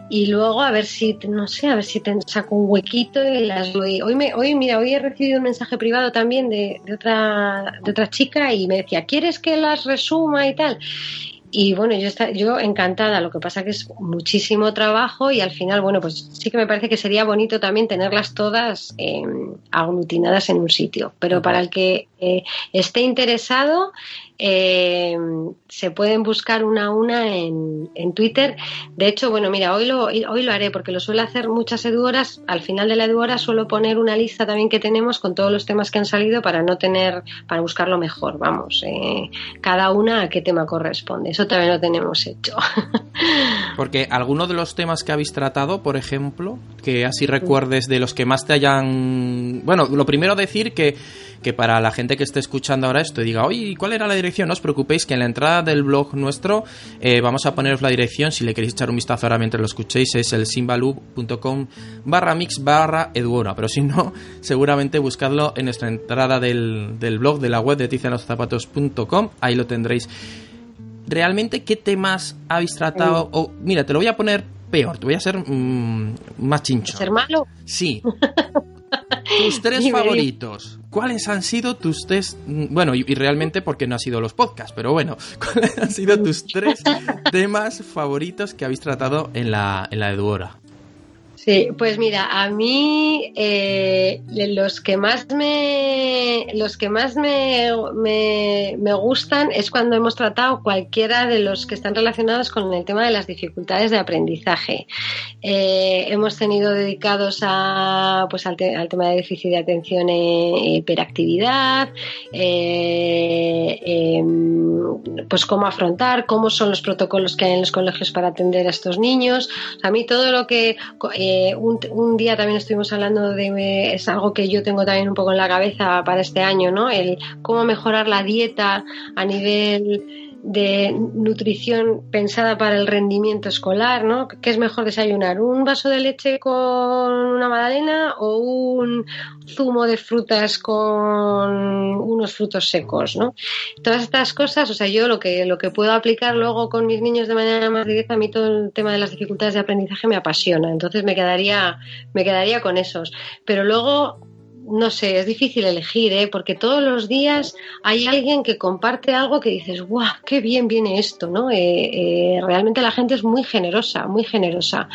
y luego a ver si, no sé, a ver si te saco un huequito y las doy. Hoy, me, hoy mira, hoy he recibido un mensaje privado también de, de, otra, de otra chica y me decía, ¿quieres que las resuma y tal? Y bueno, yo, está, yo encantada, lo que pasa que es muchísimo trabajo y al final, bueno, pues sí que me parece que sería bonito también tenerlas todas eh, aglutinadas en un sitio. Pero para el que eh, esté interesado, eh, se pueden buscar una a una en, en, Twitter. De hecho, bueno, mira, hoy lo, hoy lo haré porque lo suelo hacer muchas eduoras. Al final de la eduora suelo poner una lista también que tenemos con todos los temas que han salido para no tener, para buscarlo mejor, vamos, eh, cada una a qué tema corresponde. Eso también lo tenemos hecho. Porque alguno de los temas que habéis tratado, por ejemplo, que así recuerdes de los que más te hayan... Bueno, lo primero decir que, que para la gente que esté escuchando ahora esto y diga, oye, ¿cuál era la dirección? No os preocupéis que en la entrada del blog nuestro eh, vamos a poneros la dirección, si le queréis echar un vistazo ahora mientras lo escuchéis, es el simbalub.com barra mix barra eduora, pero si no, seguramente buscadlo en nuestra entrada del, del blog de la web de tizianozapatos.com, ahí lo tendréis. ¿Realmente qué temas habéis tratado? O, oh, mira, te lo voy a poner peor, te voy a ser mmm, más chincho. ¿Ser malo? Sí. tus tres favoritos. ¿Cuáles han sido tus tres? Bueno, y, y, realmente porque no han sido los podcasts, pero bueno, ¿cuáles han sido tus tres temas favoritos que habéis tratado en la, en la Eduora? Sí, pues mira, a mí eh, los que más me los que más me, me, me, gustan es cuando hemos tratado cualquiera de los que están relacionados con el tema de las dificultades de aprendizaje. Eh, hemos tenido dedicados a pues al, te, al, tema de déficit de atención e hiperactividad, eh, pues cómo afrontar, cómo son los protocolos que hay en los colegios para atender a estos niños. A mí todo lo que un, un, día también estuvimos hablando de es algo que yo tengo también un poco en la cabeza para este año, ¿no? El cómo mejorar la dieta a nivel de nutrición pensada para el rendimiento escolar, ¿no? ¿Qué es mejor desayunar? ¿Un vaso de leche con una magdalena o un zumo de frutas con unos frutos secos, ¿no? Todas estas cosas, o sea, yo lo que lo que puedo aplicar luego con mis niños de manera más directa, a mí todo el tema de las dificultades de aprendizaje me apasiona, entonces me quedaría me quedaría con esos. Pero luego no sé, es difícil elegir, ¿eh? porque todos los días hay alguien que comparte algo que dices, ¡guau! ¡Qué bien viene esto! ¿no? Eh, eh, realmente la gente es muy generosa, muy generosa,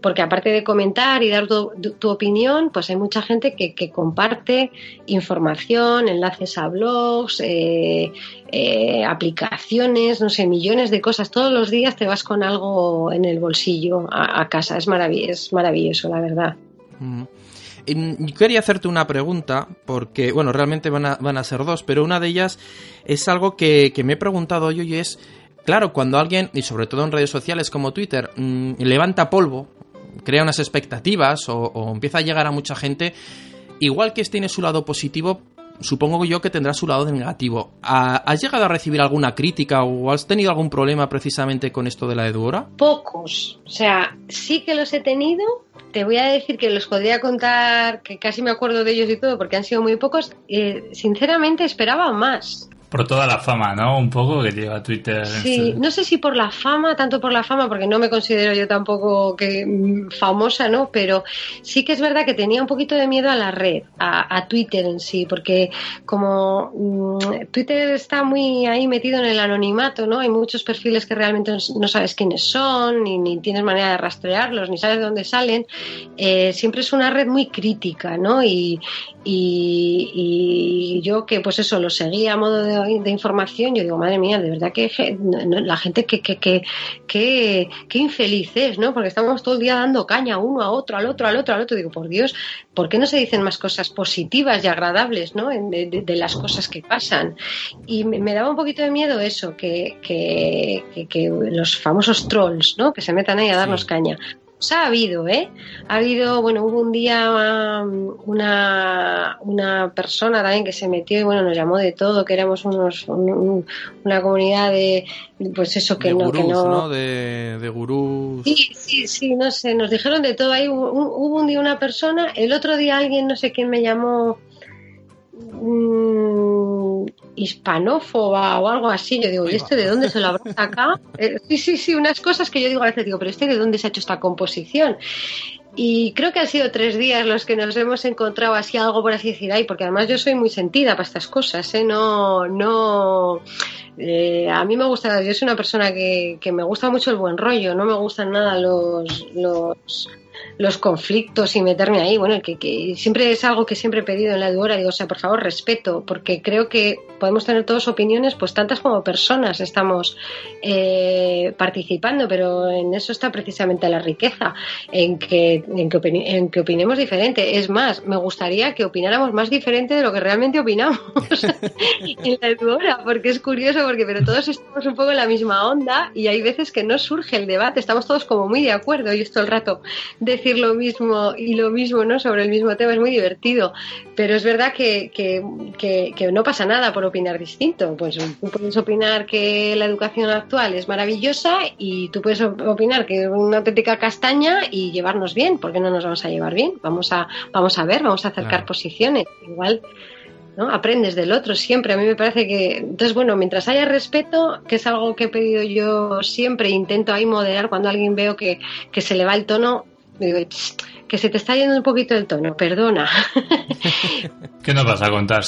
porque aparte de comentar y dar tu, opinión, pues hay mucha gente que, que comparte información, enlaces a blogs, eh, aplicaciones, no sé, millones de cosas. Todos los días te vas con algo en el bolsillo a, a casa. Es, marav es maravilloso, la verdad. Mm. Quería hacerte una pregunta, porque, bueno, realmente van a, van a ser dos, pero una de ellas es algo que, que me he preguntado yo y es, claro, cuando alguien, y sobre todo en redes sociales como Twitter, mmm, levanta polvo, crea unas expectativas o, empieza a llegar a mucha gente, igual que tiene su lado positivo, supongo yo que tendrá su lado negativo. ¿Has llegado a recibir alguna crítica o has tenido algún problema precisamente con esto de la Eduora? Pocos. O sea, sí que los he tenido. Te voy a decir que los podría contar, que casi me acuerdo de ellos y todo, porque han sido muy pocos. Eh, sinceramente esperaba más por toda la fama, ¿no? Un poco que lleva Twitter. Sí, no sé si por la fama, tanto por la fama, porque no me considero yo tampoco que mm, famosa, ¿no? Pero sí que es verdad que tenía un poquito de miedo a la red, a, a Twitter en sí, porque como mmm, Twitter está muy ahí metido en el anonimato, ¿no? Hay muchos perfiles que realmente no sabes quiénes son, ni, ni tienes manera de rastrearlos, ni sabes de dónde salen. Eh, siempre es una red muy crítica, ¿no? Y, y, y yo que, pues eso, lo seguía a modo de de información, yo digo, madre mía, de verdad que la gente que, que, que, que, que infeliz es, ¿no? Porque estamos todo el día dando caña uno a otro, al otro, al otro, al otro. Digo, por Dios, ¿por qué no se dicen más cosas positivas y agradables, ¿no? De, de, de las cosas que pasan. Y me, me, daba un poquito de miedo eso, que, que, que, que los famosos trolls, ¿no? Que se metan ahí a darnos sí. caña. Pues ha habido, ¿eh? Ha habido, bueno, hubo un día una, una persona también que se metió y, bueno, nos llamó de todo, que éramos unos, un, una comunidad de, pues eso, que de no, gurús, que no. ¿no? De, de gurús. Sí, sí, sí, no sé, nos dijeron de todo. Ahí hubo, hubo un día una persona, el otro día alguien, no sé quién me llamó, mmm, hispanófoba o algo así. Yo digo, ¿y este de dónde se lo habrá sacado? Eh, sí, sí, sí, unas cosas que yo digo a veces, digo, pero este de dónde se ha hecho esta composición. Y creo que han sido tres días los que nos hemos encontrado así algo por así decir, ay, porque además yo soy muy sentida para estas cosas, ¿eh? No, no, eh, a mí me gusta, yo soy una persona que, que me gusta mucho el buen rollo, no me gustan nada los, los, los conflictos y meterme ahí. Bueno, que, que, siempre es algo que siempre he pedido en la Eduora. Digo, o sea, por favor, respeto, porque creo que podemos tener todas opiniones, pues tantas como personas estamos eh, participando, pero en eso está precisamente la riqueza, en que, en, que en que opinemos diferente. Es más, me gustaría que opináramos más diferente de lo que realmente opinamos en la Eduora, porque es curioso, porque pero todos estamos un poco en la misma onda y hay veces que no surge el debate, estamos todos como muy de acuerdo y esto el rato decir lo mismo y lo mismo no sobre el mismo tema es muy divertido pero es verdad que, que, que, que, no pasa nada por opinar distinto pues tú puedes opinar que la educación actual es maravillosa y tú puedes opinar que es una auténtica castaña y llevarnos bien porque no nos vamos a llevar bien vamos a vamos a ver vamos a acercar claro. posiciones igual ¿no? Aprendes del otro siempre. A mí me parece que. Entonces, bueno, mientras haya respeto, que es algo que he pedido yo siempre, intento ahí moderar cuando alguien veo que, que se le va el tono, digo, que se te está yendo un poquito el tono, perdona. ¿Qué nos vas a contar?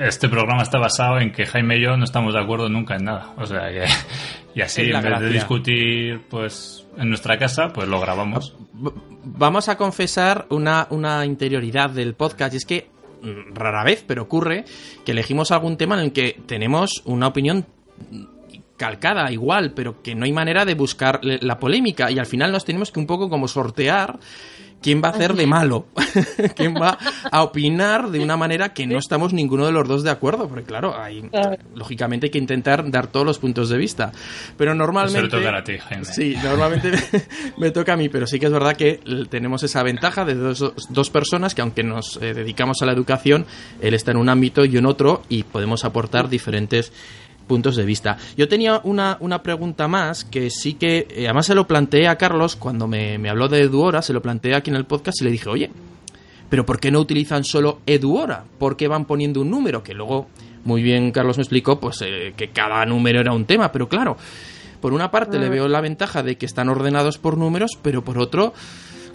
Este programa está basado en que Jaime y yo no estamos de acuerdo nunca en nada. O sea, que, y así, en vez gracia. de discutir, pues, en nuestra casa, pues lo grabamos. Vamos a confesar una, una interioridad del podcast, y es que rara vez, pero ocurre que elegimos algún tema en el que tenemos una opinión calcada igual, pero que no hay manera de buscar la polémica. Y al final nos tenemos que un poco como sortear quién va a hacer de malo, quién va a opinar de una manera que no estamos ninguno de los dos de acuerdo, porque claro, hay, lógicamente hay que intentar dar todos los puntos de vista, pero normalmente... Toca a ti, Jaime. Sí, normalmente me toca a mí, pero sí que es verdad que tenemos esa ventaja de dos, dos personas que aunque nos eh, dedicamos a la educación, él está en un ámbito y yo en otro y podemos aportar diferentes puntos de vista. Yo tenía una, una pregunta más que sí que, eh, además se lo planteé a Carlos cuando me, me, habló de Eduora, se lo planteé aquí en el podcast y le dije, oye, pero ¿por qué no utilizan solo Eduora? ¿Por qué van poniendo un número? Que luego, muy bien Carlos me explicó, pues eh, que cada número era un tema, pero claro, por una parte le veo la ventaja de que están ordenados por números, pero por otro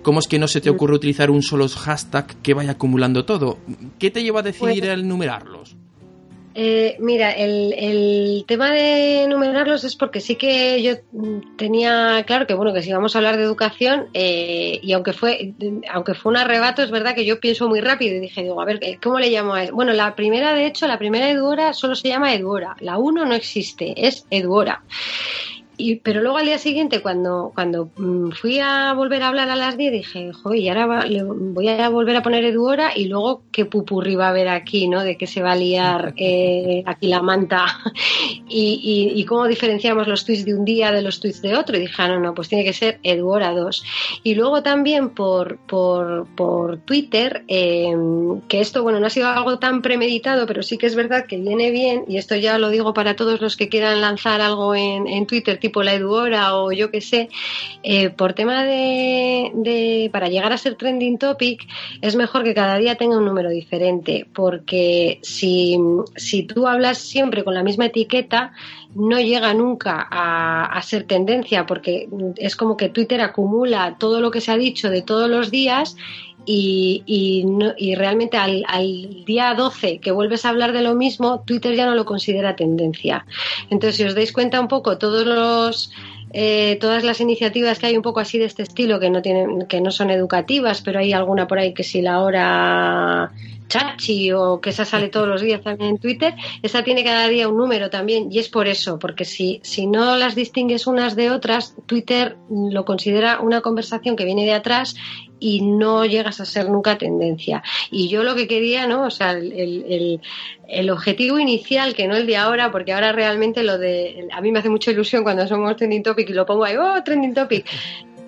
¿cómo es que no se te ocurre utilizar un solo hashtag que vaya acumulando todo? ¿Qué te lleva a decidir Pues- el numerarlos? Eh, mira, el, el tema de enumerarlos es porque sí que yo tenía claro que bueno que si vamos a hablar de educación eh, y aunque fue aunque fue un arrebato es verdad que yo pienso muy rápido y dije digo a ver eh, cómo le llamo a eso? bueno la primera de hecho la primera Eduora solo se llama Eduora la 1 no existe es Eduora y, pero luego al día siguiente, cuando, cuando mm, fui a volver a hablar a las 10, dije, joder, y ahora va- le- voy a volver a poner Eduora y luego qué pupurri va a haber aquí, ¿no? De qué se va a liar eh, aquí la manta y, y- y cómo diferenciamos los tweets de un día de los tweets de otro. Y dije, ah, no, no, pues tiene que ser Eduora 2. Y luego también por, por, por Twitter, eh, que esto, bueno, no ha sido algo tan premeditado, pero sí que es verdad que viene bien, y esto ya lo digo para todos los que quieran lanzar algo en, en Twitter, tipo la Eduora o yo qué sé, eh, por tema de, de, para llegar a ser trending topic, es mejor que cada día tenga un número diferente, porque si, si tú hablas siempre con la misma etiqueta, no llega nunca a, a ser tendencia, porque es como que Twitter acumula todo lo que se ha dicho de todos los días y, y, no- y realmente al, al día 12 que vuelves a hablar de lo mismo, Twitter ya no lo considera tendencia. Entonces, si os dais cuenta un poco, todos los eh, todas las iniciativas que hay un poco así de este estilo que no tienen que no son educativas pero hay alguna por ahí que si la hora chachi o que esa sale todos los días también en Twitter esa tiene cada día un número también y es por eso porque si si no las distingues unas de otras Twitter lo considera una conversación que viene de atrás y no llegas a ser nunca tendencia. Y yo lo que quería, ¿no? O sea, el, el, el- objetivo inicial, que no el de ahora, porque ahora realmente lo de. A mí me hace mucha ilusión cuando somos trending topic y lo pongo ahí, ¡oh, trending topic!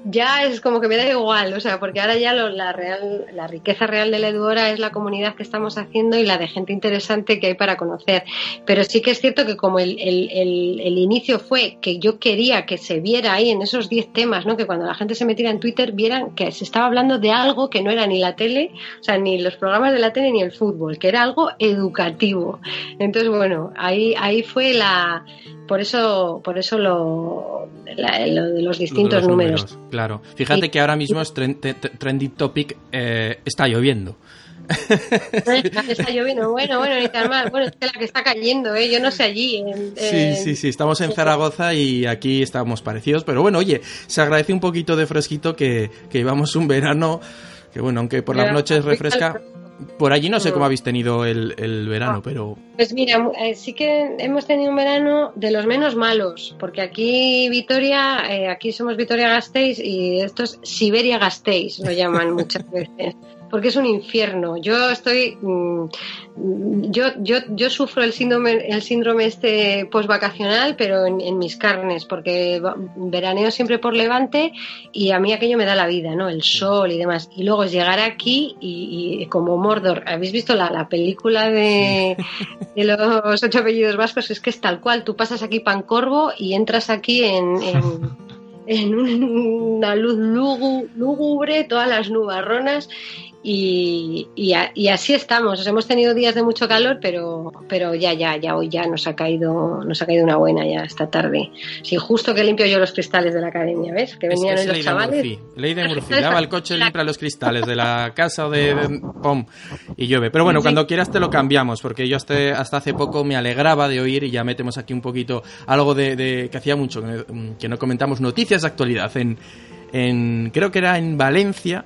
Ya es como que me da igual, o sea, porque ahora ya lo- la real, la riqueza real de la Eduora es la comunidad que estamos haciendo y la de gente interesante que hay para conocer. Pero sí que es cierto que como el, el, el, el inicio fue que yo quería que se viera ahí en esos 10 temas, ¿no? Que cuando la gente se metiera en Twitter vieran que se estaba hablando de algo que no era ni la tele, o sea, ni los programas de la tele ni el fútbol, que era algo educativo. Entonces, bueno, ahí, ahí fue la, por eso, por eso lo, la- lo de los distintos Los números. Claro. Fíjate Sí. que ahora mismo es tren- te- te- trending topic, eh, está lloviendo. Está lloviendo, bueno, bueno, ni tan mal. Bueno, es que la que está cayendo, ¿eh? Yo no sé allí. Sí, sí, sí, estamos en Zaragoza y aquí estamos parecidos, pero bueno, oye, se agradece un poquito de fresquito que, que llevamos un verano, que bueno, aunque por las noches refresca. Por allí no sé Mm. cómo habéis tenido el, el verano, Ah. pero Pues mira, eh, sí que hemos tenido un verano de los menos malos, porque aquí Vitoria, eh, aquí somos Vitoria Gasteiz y esto es Siberia Gasteiz, lo llaman muchas veces, porque es un infierno. Yo estoy, mm, yo, yo, yo sufro el síndrome, el síndrome este postvacacional, pero en, en mis carnes, porque veraneo siempre por Levante y a mí aquello me da la vida, ¿no? El sol y demás. Y luego llegar aquí y, y como Mordor, ¿habéis visto la, la película de de los ocho apellidos vascos es que es tal cual. Tú pasas aquí Pancorvo y entras aquí en, en, en una luz lúgu- lúgubre, todas las nubarronas. Y, y, a- y así estamos. O sea, hemos tenido días de mucho calor, pero, pero ya, ya, ya hoy ya nos ha caído, nos ha caído una buena ya esta tarde. Sí, justo que limpio yo los cristales de la academia, ¿ves? Que es, venían es hoy los ley de chavales. Murphy. Ley de Murphy. Lava el coche, limpia los cristales de la casa o de, de- pom, y llueve. Pero bueno, Sí. cuando quieras te lo cambiamos, porque yo hasta, hasta hace poco me alegraba de oír y ya metemos aquí un poquito algo de, de- que hacía mucho que, que no comentamos noticias de actualidad. En, en creo que era en Valencia,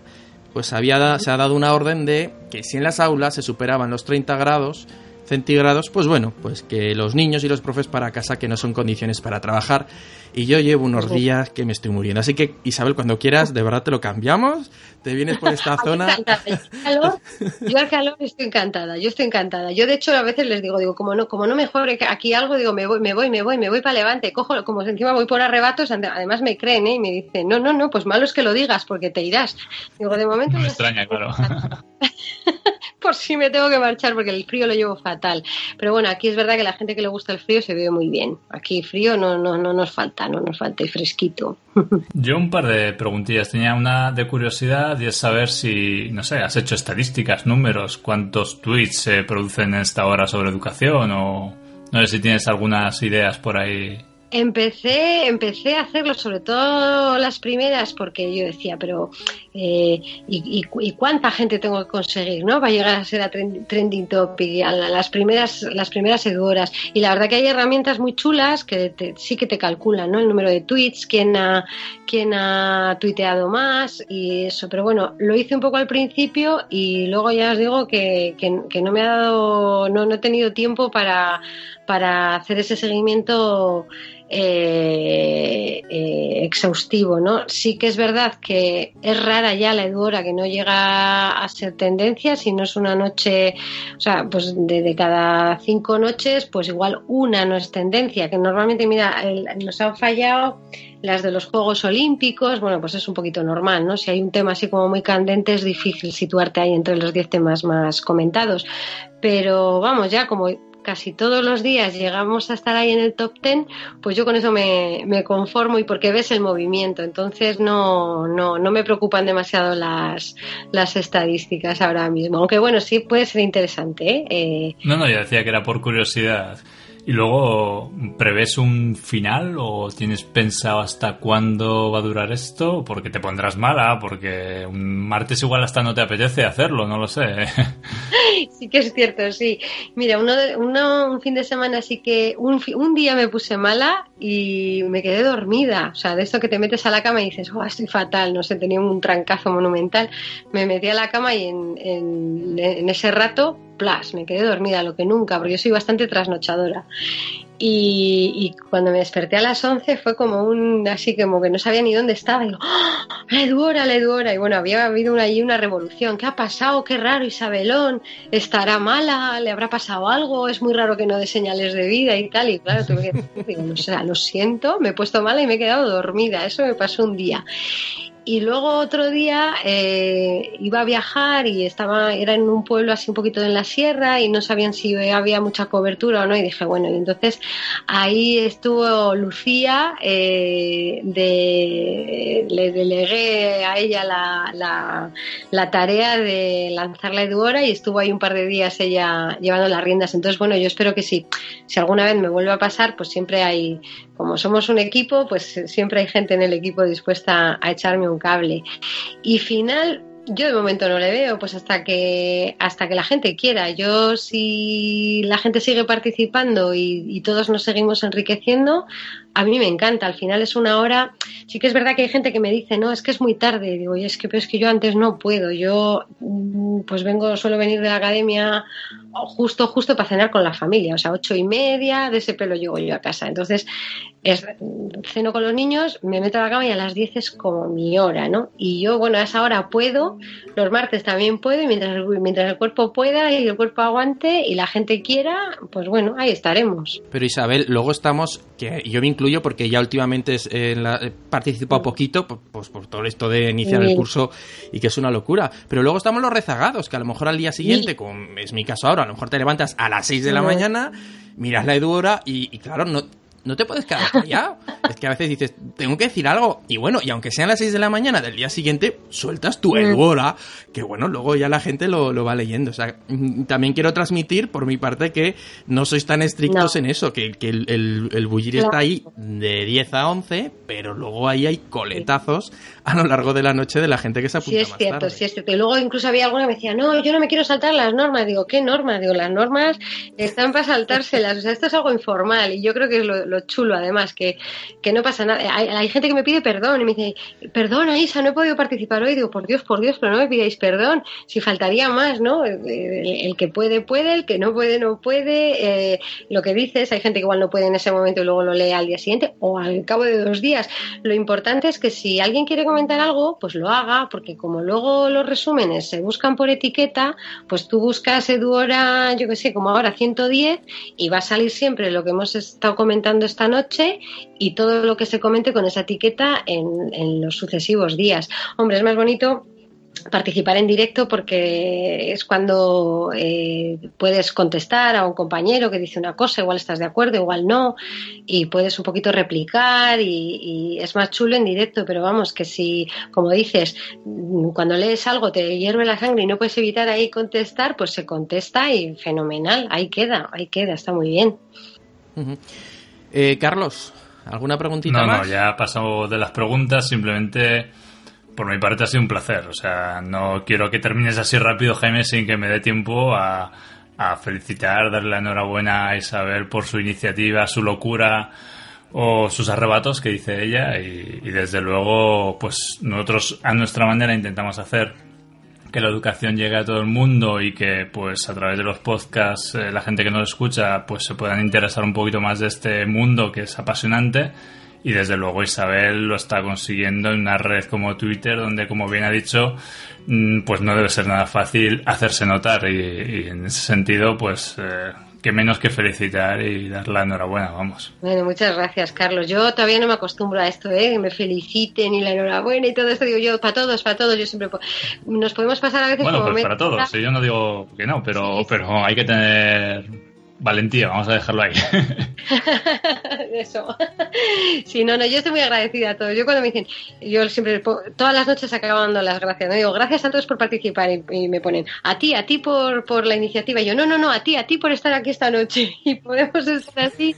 pues había se ha dado una orden de que si en las aulas se superaban los 30 grados centígrados, pues bueno, pues que los niños y los profes para casa que no son condiciones para trabajar y yo llevo unos días que me estoy muriendo. Así que Isabel, cuando quieras, de verdad te lo cambiamos, te vienes por esta zona. encantada. Yo al calor, yo al calor estoy encantada, yo estoy encantada. Yo de hecho a veces les digo, digo, como no, como no mejore aquí algo, digo, me voy, me voy, me voy, me voy para Levante, cojo, como encima voy por arrebatos, además me creen, ¿eh? y me dicen, no, no, no, pues malo es que lo digas, porque te irás. Digo, de momento No me extraña, claro. por si me tengo que marchar, porque el frío lo llevo fatal. Pero bueno, aquí es verdad que la gente que le gusta el frío se vive muy bien. Aquí frío no, no, no nos falta, no nos falta y fresquito. Yo un par de preguntillas. Tenía una de curiosidad y es saber si, no sé, has hecho estadísticas, números, cuántos tweets se producen en esta hora sobre educación o no sé si tienes algunas ideas por ahí. Empecé, empecé a hacerlo, sobre todo las primeras, porque yo decía, pero eh, y, cuánta gente tengo que conseguir, ¿no? Para llegar a ser a trending topic, a las primeras, las primeras eduoras. Y la verdad que hay herramientas muy chulas que sí que te calculan, ¿no? El número de tweets, quién ha, quién ha tuiteado más y eso. Pero bueno, lo hice un poco al principio y luego ya os digo que, que, no me ha dado, no, no he tenido tiempo para, para hacer ese seguimiento eh, eh, exhaustivo, ¿no? Sí que es verdad que es rara ya la Eduora que no llega a ser tendencia, si no es una noche, o sea, pues de, cada cinco noches, pues igual una no es tendencia, que normalmente, mira, nos han fallado las de los Juegos Olímpicos, bueno, pues es un poquito normal, ¿no? Si hay un tema así como muy candente es difícil situarte ahí entre los diez temas más comentados, pero vamos, ya como casi todos los días llegamos a estar ahí en el top ten, pues yo con eso me, conformo y porque ves el movimiento. Entonces no, no, no me preocupan demasiado las, las estadísticas ahora mismo. Aunque bueno, sí puede ser interesante. ¿eh? Eh, no, no, yo decía que era por curiosidad. ¿Y luego prevés un final o tienes pensado hasta cuándo va a durar esto? Porque te pondrás mala, porque un martes igual hasta no te apetece hacerlo, no lo sé. Sí que es cierto, sí. Mira, uno, uno un fin de semana sí que un, un día me puse mala y me quedé dormida. O sea, de esto que te metes a la cama y dices, oh, estoy fatal, no sé, tenía un trancazo monumental. Me metí a la cama y en, en, en ese rato plas, me quedé dormida, lo que nunca, porque yo soy bastante trasnochadora. Y, cuando me desperté a las 11 fue como un, así como que no sabía ni dónde estaba. Y digo, ¡Oh, la. Y bueno, había habido una, allí una revolución. ¿Qué ha pasado? Qué raro, Isabelón. ¿Estará mala? ¿Le habrá pasado algo? Es muy raro que no dé señales de vida y tal. Y claro, tuve que digo, o sea, lo siento, me he puesto mala y me he quedado dormida. Eso me pasó un día. Y luego otro día eh, iba a viajar y estaba, era en un pueblo así un poquito en la sierra y no sabían si había mucha cobertura o no. Y dije, bueno, y entonces ahí estuvo Lucía, eh, le delegué a ella la, la, la, tarea de lanzar la Eduora y estuvo ahí un par de días ella llevando las riendas. Entonces, bueno, yo espero que sí, si alguna vez me vuelve a pasar, pues siempre hay, como somos un equipo, pues siempre hay gente en el equipo dispuesta a echarme un cable. Y final, yo de momento no le veo, pues hasta que hasta que la gente quiera. Yo si la gente sigue participando y, y todos nos seguimos enriqueciendo, a mí me encanta, al final es una hora, sí que es verdad que hay gente que me dice, no, es que es muy tarde, digo, y es que, pero es que yo antes no puedo, yo mm, pues vengo, suelo venir de la academia justo, justo para cenar con la familia, o sea, ocho y media, de ese pelo llego yo a casa, entonces es, ceno con los niños, me meto a la cama y a las diez es como mi hora, ¿no? Y yo, bueno, a esa hora puedo, los martes también puedo, y mientras, mientras el cuerpo pueda y el cuerpo aguante y la gente quiera, pues bueno, ahí estaremos. Pero Isabel, luego estamos, que yo me incluyo porque ya últimamente he participado poquito, pues por todo esto de iniciar el curso y que es una locura. Pero luego estamos los rezagados, que a lo mejor al día siguiente, como es mi caso ahora, a lo mejor te levantas a las 6 de la mañana, miras la Eduora y, y claro, no no te puedes quedar callado. es que a veces dices, tengo que decir algo. Y bueno, y aunque sean las 6 de la mañana del día siguiente, sueltas tu Eduora, que bueno, luego ya la gente lo, lo, va leyendo. O sea, mm, también quiero transmitir por mi parte que no sois tan estrictos en eso, que, que el, el, el bullir está ahí de 10 a 11, pero luego ahí hay coletazos a lo largo de la noche de la gente que se apunta Sí, es cierto, sí, es cierto. Y luego incluso había alguna que me decía, no, yo no me quiero saltar las normas. Digo, ¿qué normas? Digo, las normas están para saltárselas. O sea, esto es algo informal y yo creo que es lo, lo chulo, además, que, que, no pasa nada. Hay, hay, gente que me pide perdón y me dice, perdona, Isa, no he podido participar hoy. Digo, por Dios, por Dios, pero no me pidáis perdón. Si faltaría más, ¿no? El, el que puede, puede, el que no puede, no puede. Eh, lo que dices, hay gente que igual no puede en ese momento y luego lo lee al día siguiente o al cabo de dos días. Lo importante es que si alguien quiere comentar algo, pues lo haga, porque como luego los resúmenes se buscan por etiqueta, pues tú buscas Eduora, yo que sé, como ahora 110 y va a salir siempre lo que hemos estado comentando esta noche y todo lo que se comente con esa etiqueta en, en los sucesivos días. Hombre, es más bonito participar en directo porque es cuando eh, puedes contestar a un compañero que dice una cosa, igual estás de acuerdo, igual no, y puedes un poquito replicar y, y, es más chulo en directo, pero vamos, que si, como dices, cuando lees algo te hierve la sangre y no puedes evitar ahí contestar, pues se contesta y fenomenal, ahí queda, ahí queda, está muy bien. Uh -huh. eh, Carlos, ¿Alguna preguntita no, más? No, ya ha pasado de las preguntas, simplemente por mi parte ha sido un placer. O sea, no quiero que termines así rápido, Jaime, sin que me dé tiempo a, a felicitar, darle la enhorabuena a Isabel por su iniciativa, su locura o sus arrebatos que dice ella y, y, desde luego pues nosotros a nuestra manera intentamos hacer que la educación llegue a todo el mundo y que pues a través de los podcasts eh, la gente que nos escucha pues se puedan interesar un poquito más de este mundo que es apasionante y desde luego Isabel lo está consiguiendo en una red como Twitter donde como bien ha dicho mm, pues no debe ser nada fácil hacerse notar y, y en ese sentido pues eh, que menos que felicitar y dar la enhorabuena, vamos. Bueno, muchas gracias, Carlos. Yo todavía no me acostumbro a esto, ¿eh? Que me feliciten y la enhorabuena y todo esto. Digo yo, para todos, para todos. Yo siempre. Nos podemos pasar a veces bueno, como. Pues para todos. Sí, yo no digo que no, pero, sí. pero hay que tener valentía, vamos a dejarlo ahí. Eso. Sí, no, no, yo estoy muy agradecida a todos. Yo cuando me dicen, yo siempre, todas las noches acabo dando las gracias. ¿no? Digo, gracias a todos por participar y, y, me ponen, a ti, a ti por, por la iniciativa. Y yo, no, no, no, a ti, a ti por estar aquí esta noche. Y podemos estar así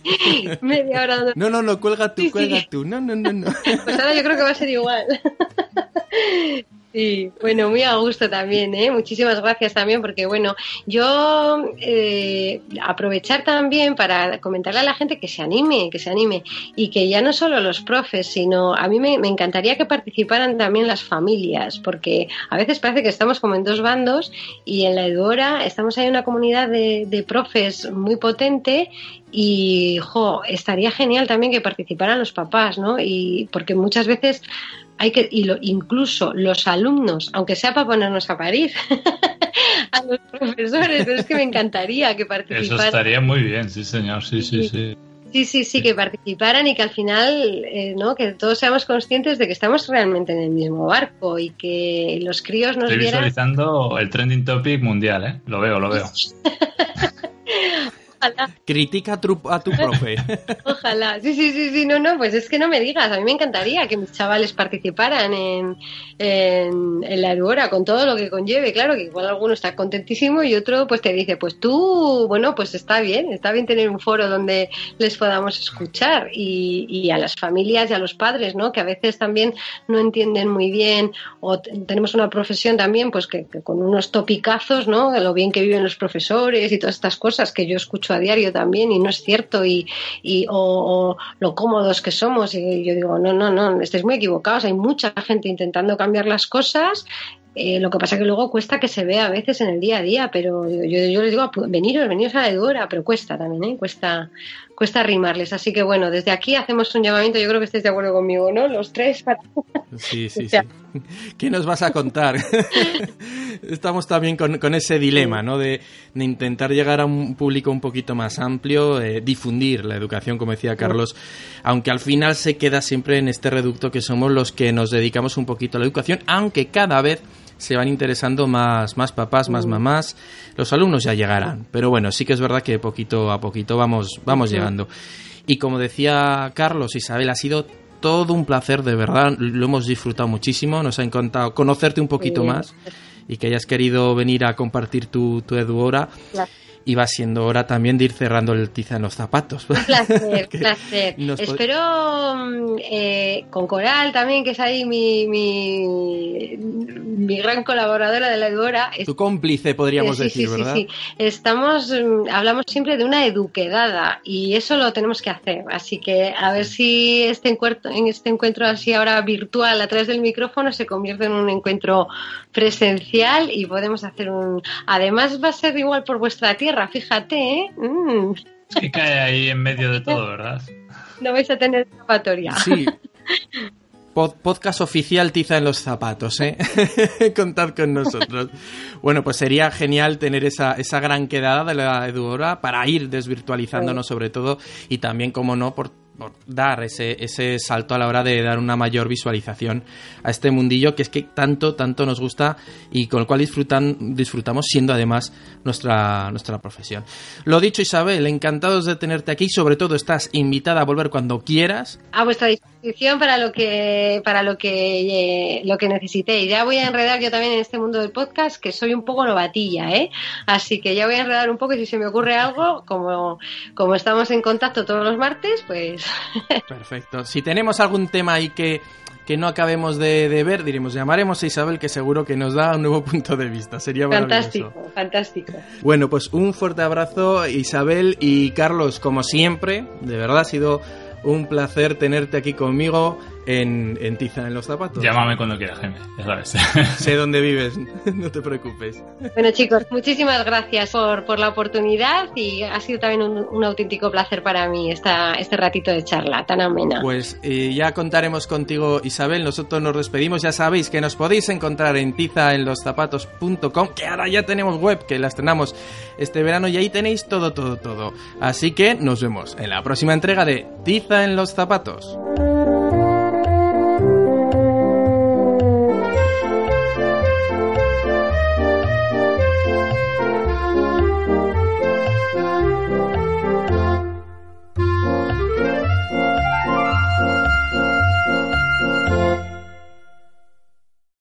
media hora. Dando... No, no, no, cuelga tú, sí, cuelga sí. tú. No, no, no, no. Pues ahora yo creo que va a ser igual. Sí, bueno, muy a gusto también, ¿eh? Muchísimas gracias también, porque bueno, yo eh, aprovechar también para comentarle a la gente que se anime, que se anime, y que ya no solo los profes, sino a mí me, encantaría que participaran también las familias, porque a veces parece que estamos como en dos bandos y en la Eduora estamos ahí en una comunidad de, de profes muy potente y jo, estaría genial también que participaran los papás, ¿no? Y porque muchas veces hay que y lo, incluso los alumnos, aunque sea para ponernos a parir a los profesores, pero es que me encantaría que participaran. Eso estaría muy bien, sí, señor, sí, sí, sí. Sí, sí, sí, que participaran y que al final, eh, ¿no? Que todos seamos conscientes de que estamos realmente en el mismo barco y que los críos nos Estoy vieran... visualizando el trending topic mundial, ¿eh? Lo veo, lo veo. Ojalá. Critica a tu, a tu profe. Ojalá. Sí, sí, sí, sí, no, no, pues es que no me digas. A mí me encantaría que mis chavales participaran en, en, en la Eduora con todo lo que conlleve. Claro que igual alguno está contentísimo y otro pues te dice, pues tú, bueno, pues está bien, está bien tener un foro donde les podamos escuchar y, y a las familias y a los padres, ¿no? Que a veces también no entienden muy bien o tenemos una profesión también pues que, que con unos topicazos, ¿no? Lo bien que viven los profesores y todas estas cosas que yo escucho diario también y no es cierto y, y o, o, lo cómodos que somos y yo digo no no no estáis muy equivocados hay mucha gente intentando cambiar las cosas eh, lo que pasa que luego cuesta que se vea a veces en el día a día pero yo, yo les digo veniros veniros a la Edora pero cuesta también ¿eh? cuesta cuesta arrimarles. Así que bueno desde aquí hacemos un llamamiento. Yo creo que estáis de acuerdo conmigo no los tres para... sí sí sí. ¿qué nos vas a contar? estamos también con, con ese dilema ¿no? de, de, intentar llegar a un público un poquito más amplio eh, difundir la educación como decía Carlos aunque al final se queda siempre en este reducto que somos los que nos dedicamos un poquito a la educación aunque cada vez se van interesando más, más papás, más mamás. Los alumnos ya llegarán, pero bueno, sí que es verdad que poquito a poquito vamos, vamos llegando. Y como decía Carlos, Isabel, ha sido todo un placer, de verdad, lo hemos disfrutado muchísimo, nos ha encantado conocerte un poquito más y que hayas querido venir a compartir tu, tu eduora. Gracias y va siendo hora también de ir cerrando el tiza en los zapatos. Un placer, placer. Espero eh, con Coral también, que es ahí mi, mi, mi gran colaboradora de la Eduora. Tu cómplice, podríamos sí, decir, sí, ¿verdad? Sí, sí, Estamos, hablamos siempre de una eduquedada y eso lo tenemos que hacer. Así que a ver si este encuentro, en este encuentro así ahora virtual a través del micrófono se convierte en un encuentro presencial y podemos hacer un... Además va a ser igual por vuestra tierra fíjate, ¿eh? Mm. Es que cae ahí en medio de todo, ¿verdad? No vais a tener escapatoria. Sí. Pod podcast oficial Tiza en los zapatos, ¿eh? Contad con nosotros. bueno, pues sería genial tener esa, esa gran quedada de la Eduora para ir desvirtualizándonos sobre todo y también, como no, por por dar ese, ese salto a la hora de dar una mayor visualización a este mundillo que es que tanto, tanto nos gusta y con el cual disfrutan, disfrutamos siendo además nuestra, nuestra profesión. Lo dicho, Isabel, encantados de tenerte aquí, sobre todo estás invitada a volver cuando quieras. A vuestra disposición para lo que, para lo que, eh, lo que necesitéis. Ya voy a enredar yo también en este mundo del podcast, que soy un poco novatilla, ¿eh? Así que ya voy a enredar un poco y si se me ocurre algo, como, como estamos en contacto todos los martes, pues Perfecto. Si tenemos algún tema ahí que, que no acabemos de, de ver, diremos, llamaremos a Isabel que seguro que nos da un nuevo punto de vista. Sería maravilloso. Fantástico, fantástico. Bueno, pues un fuerte abrazo Isabel y Carlos, como siempre, de verdad ha sido un placer tenerte aquí conmigo en, en Tiza en los zapatos. Llámame cuando quieras, Jaime, ya sabes. Sé dónde vives, no te preocupes. Bueno chicos, muchísimas gracias por, por la oportunidad y ha sido también un, un auténtico placer para mí esta, este ratito de charla tan amena. Pues eh, ya contaremos contigo Isabel, nosotros nos despedimos, ya sabéis que nos podéis encontrar en tizaenloszapatos.com, que ahora ya tenemos web, que la estrenamos este verano y ahí tenéis todo, todo, todo. Así que nos vemos en la próxima entrega de Tiza en los zapatos.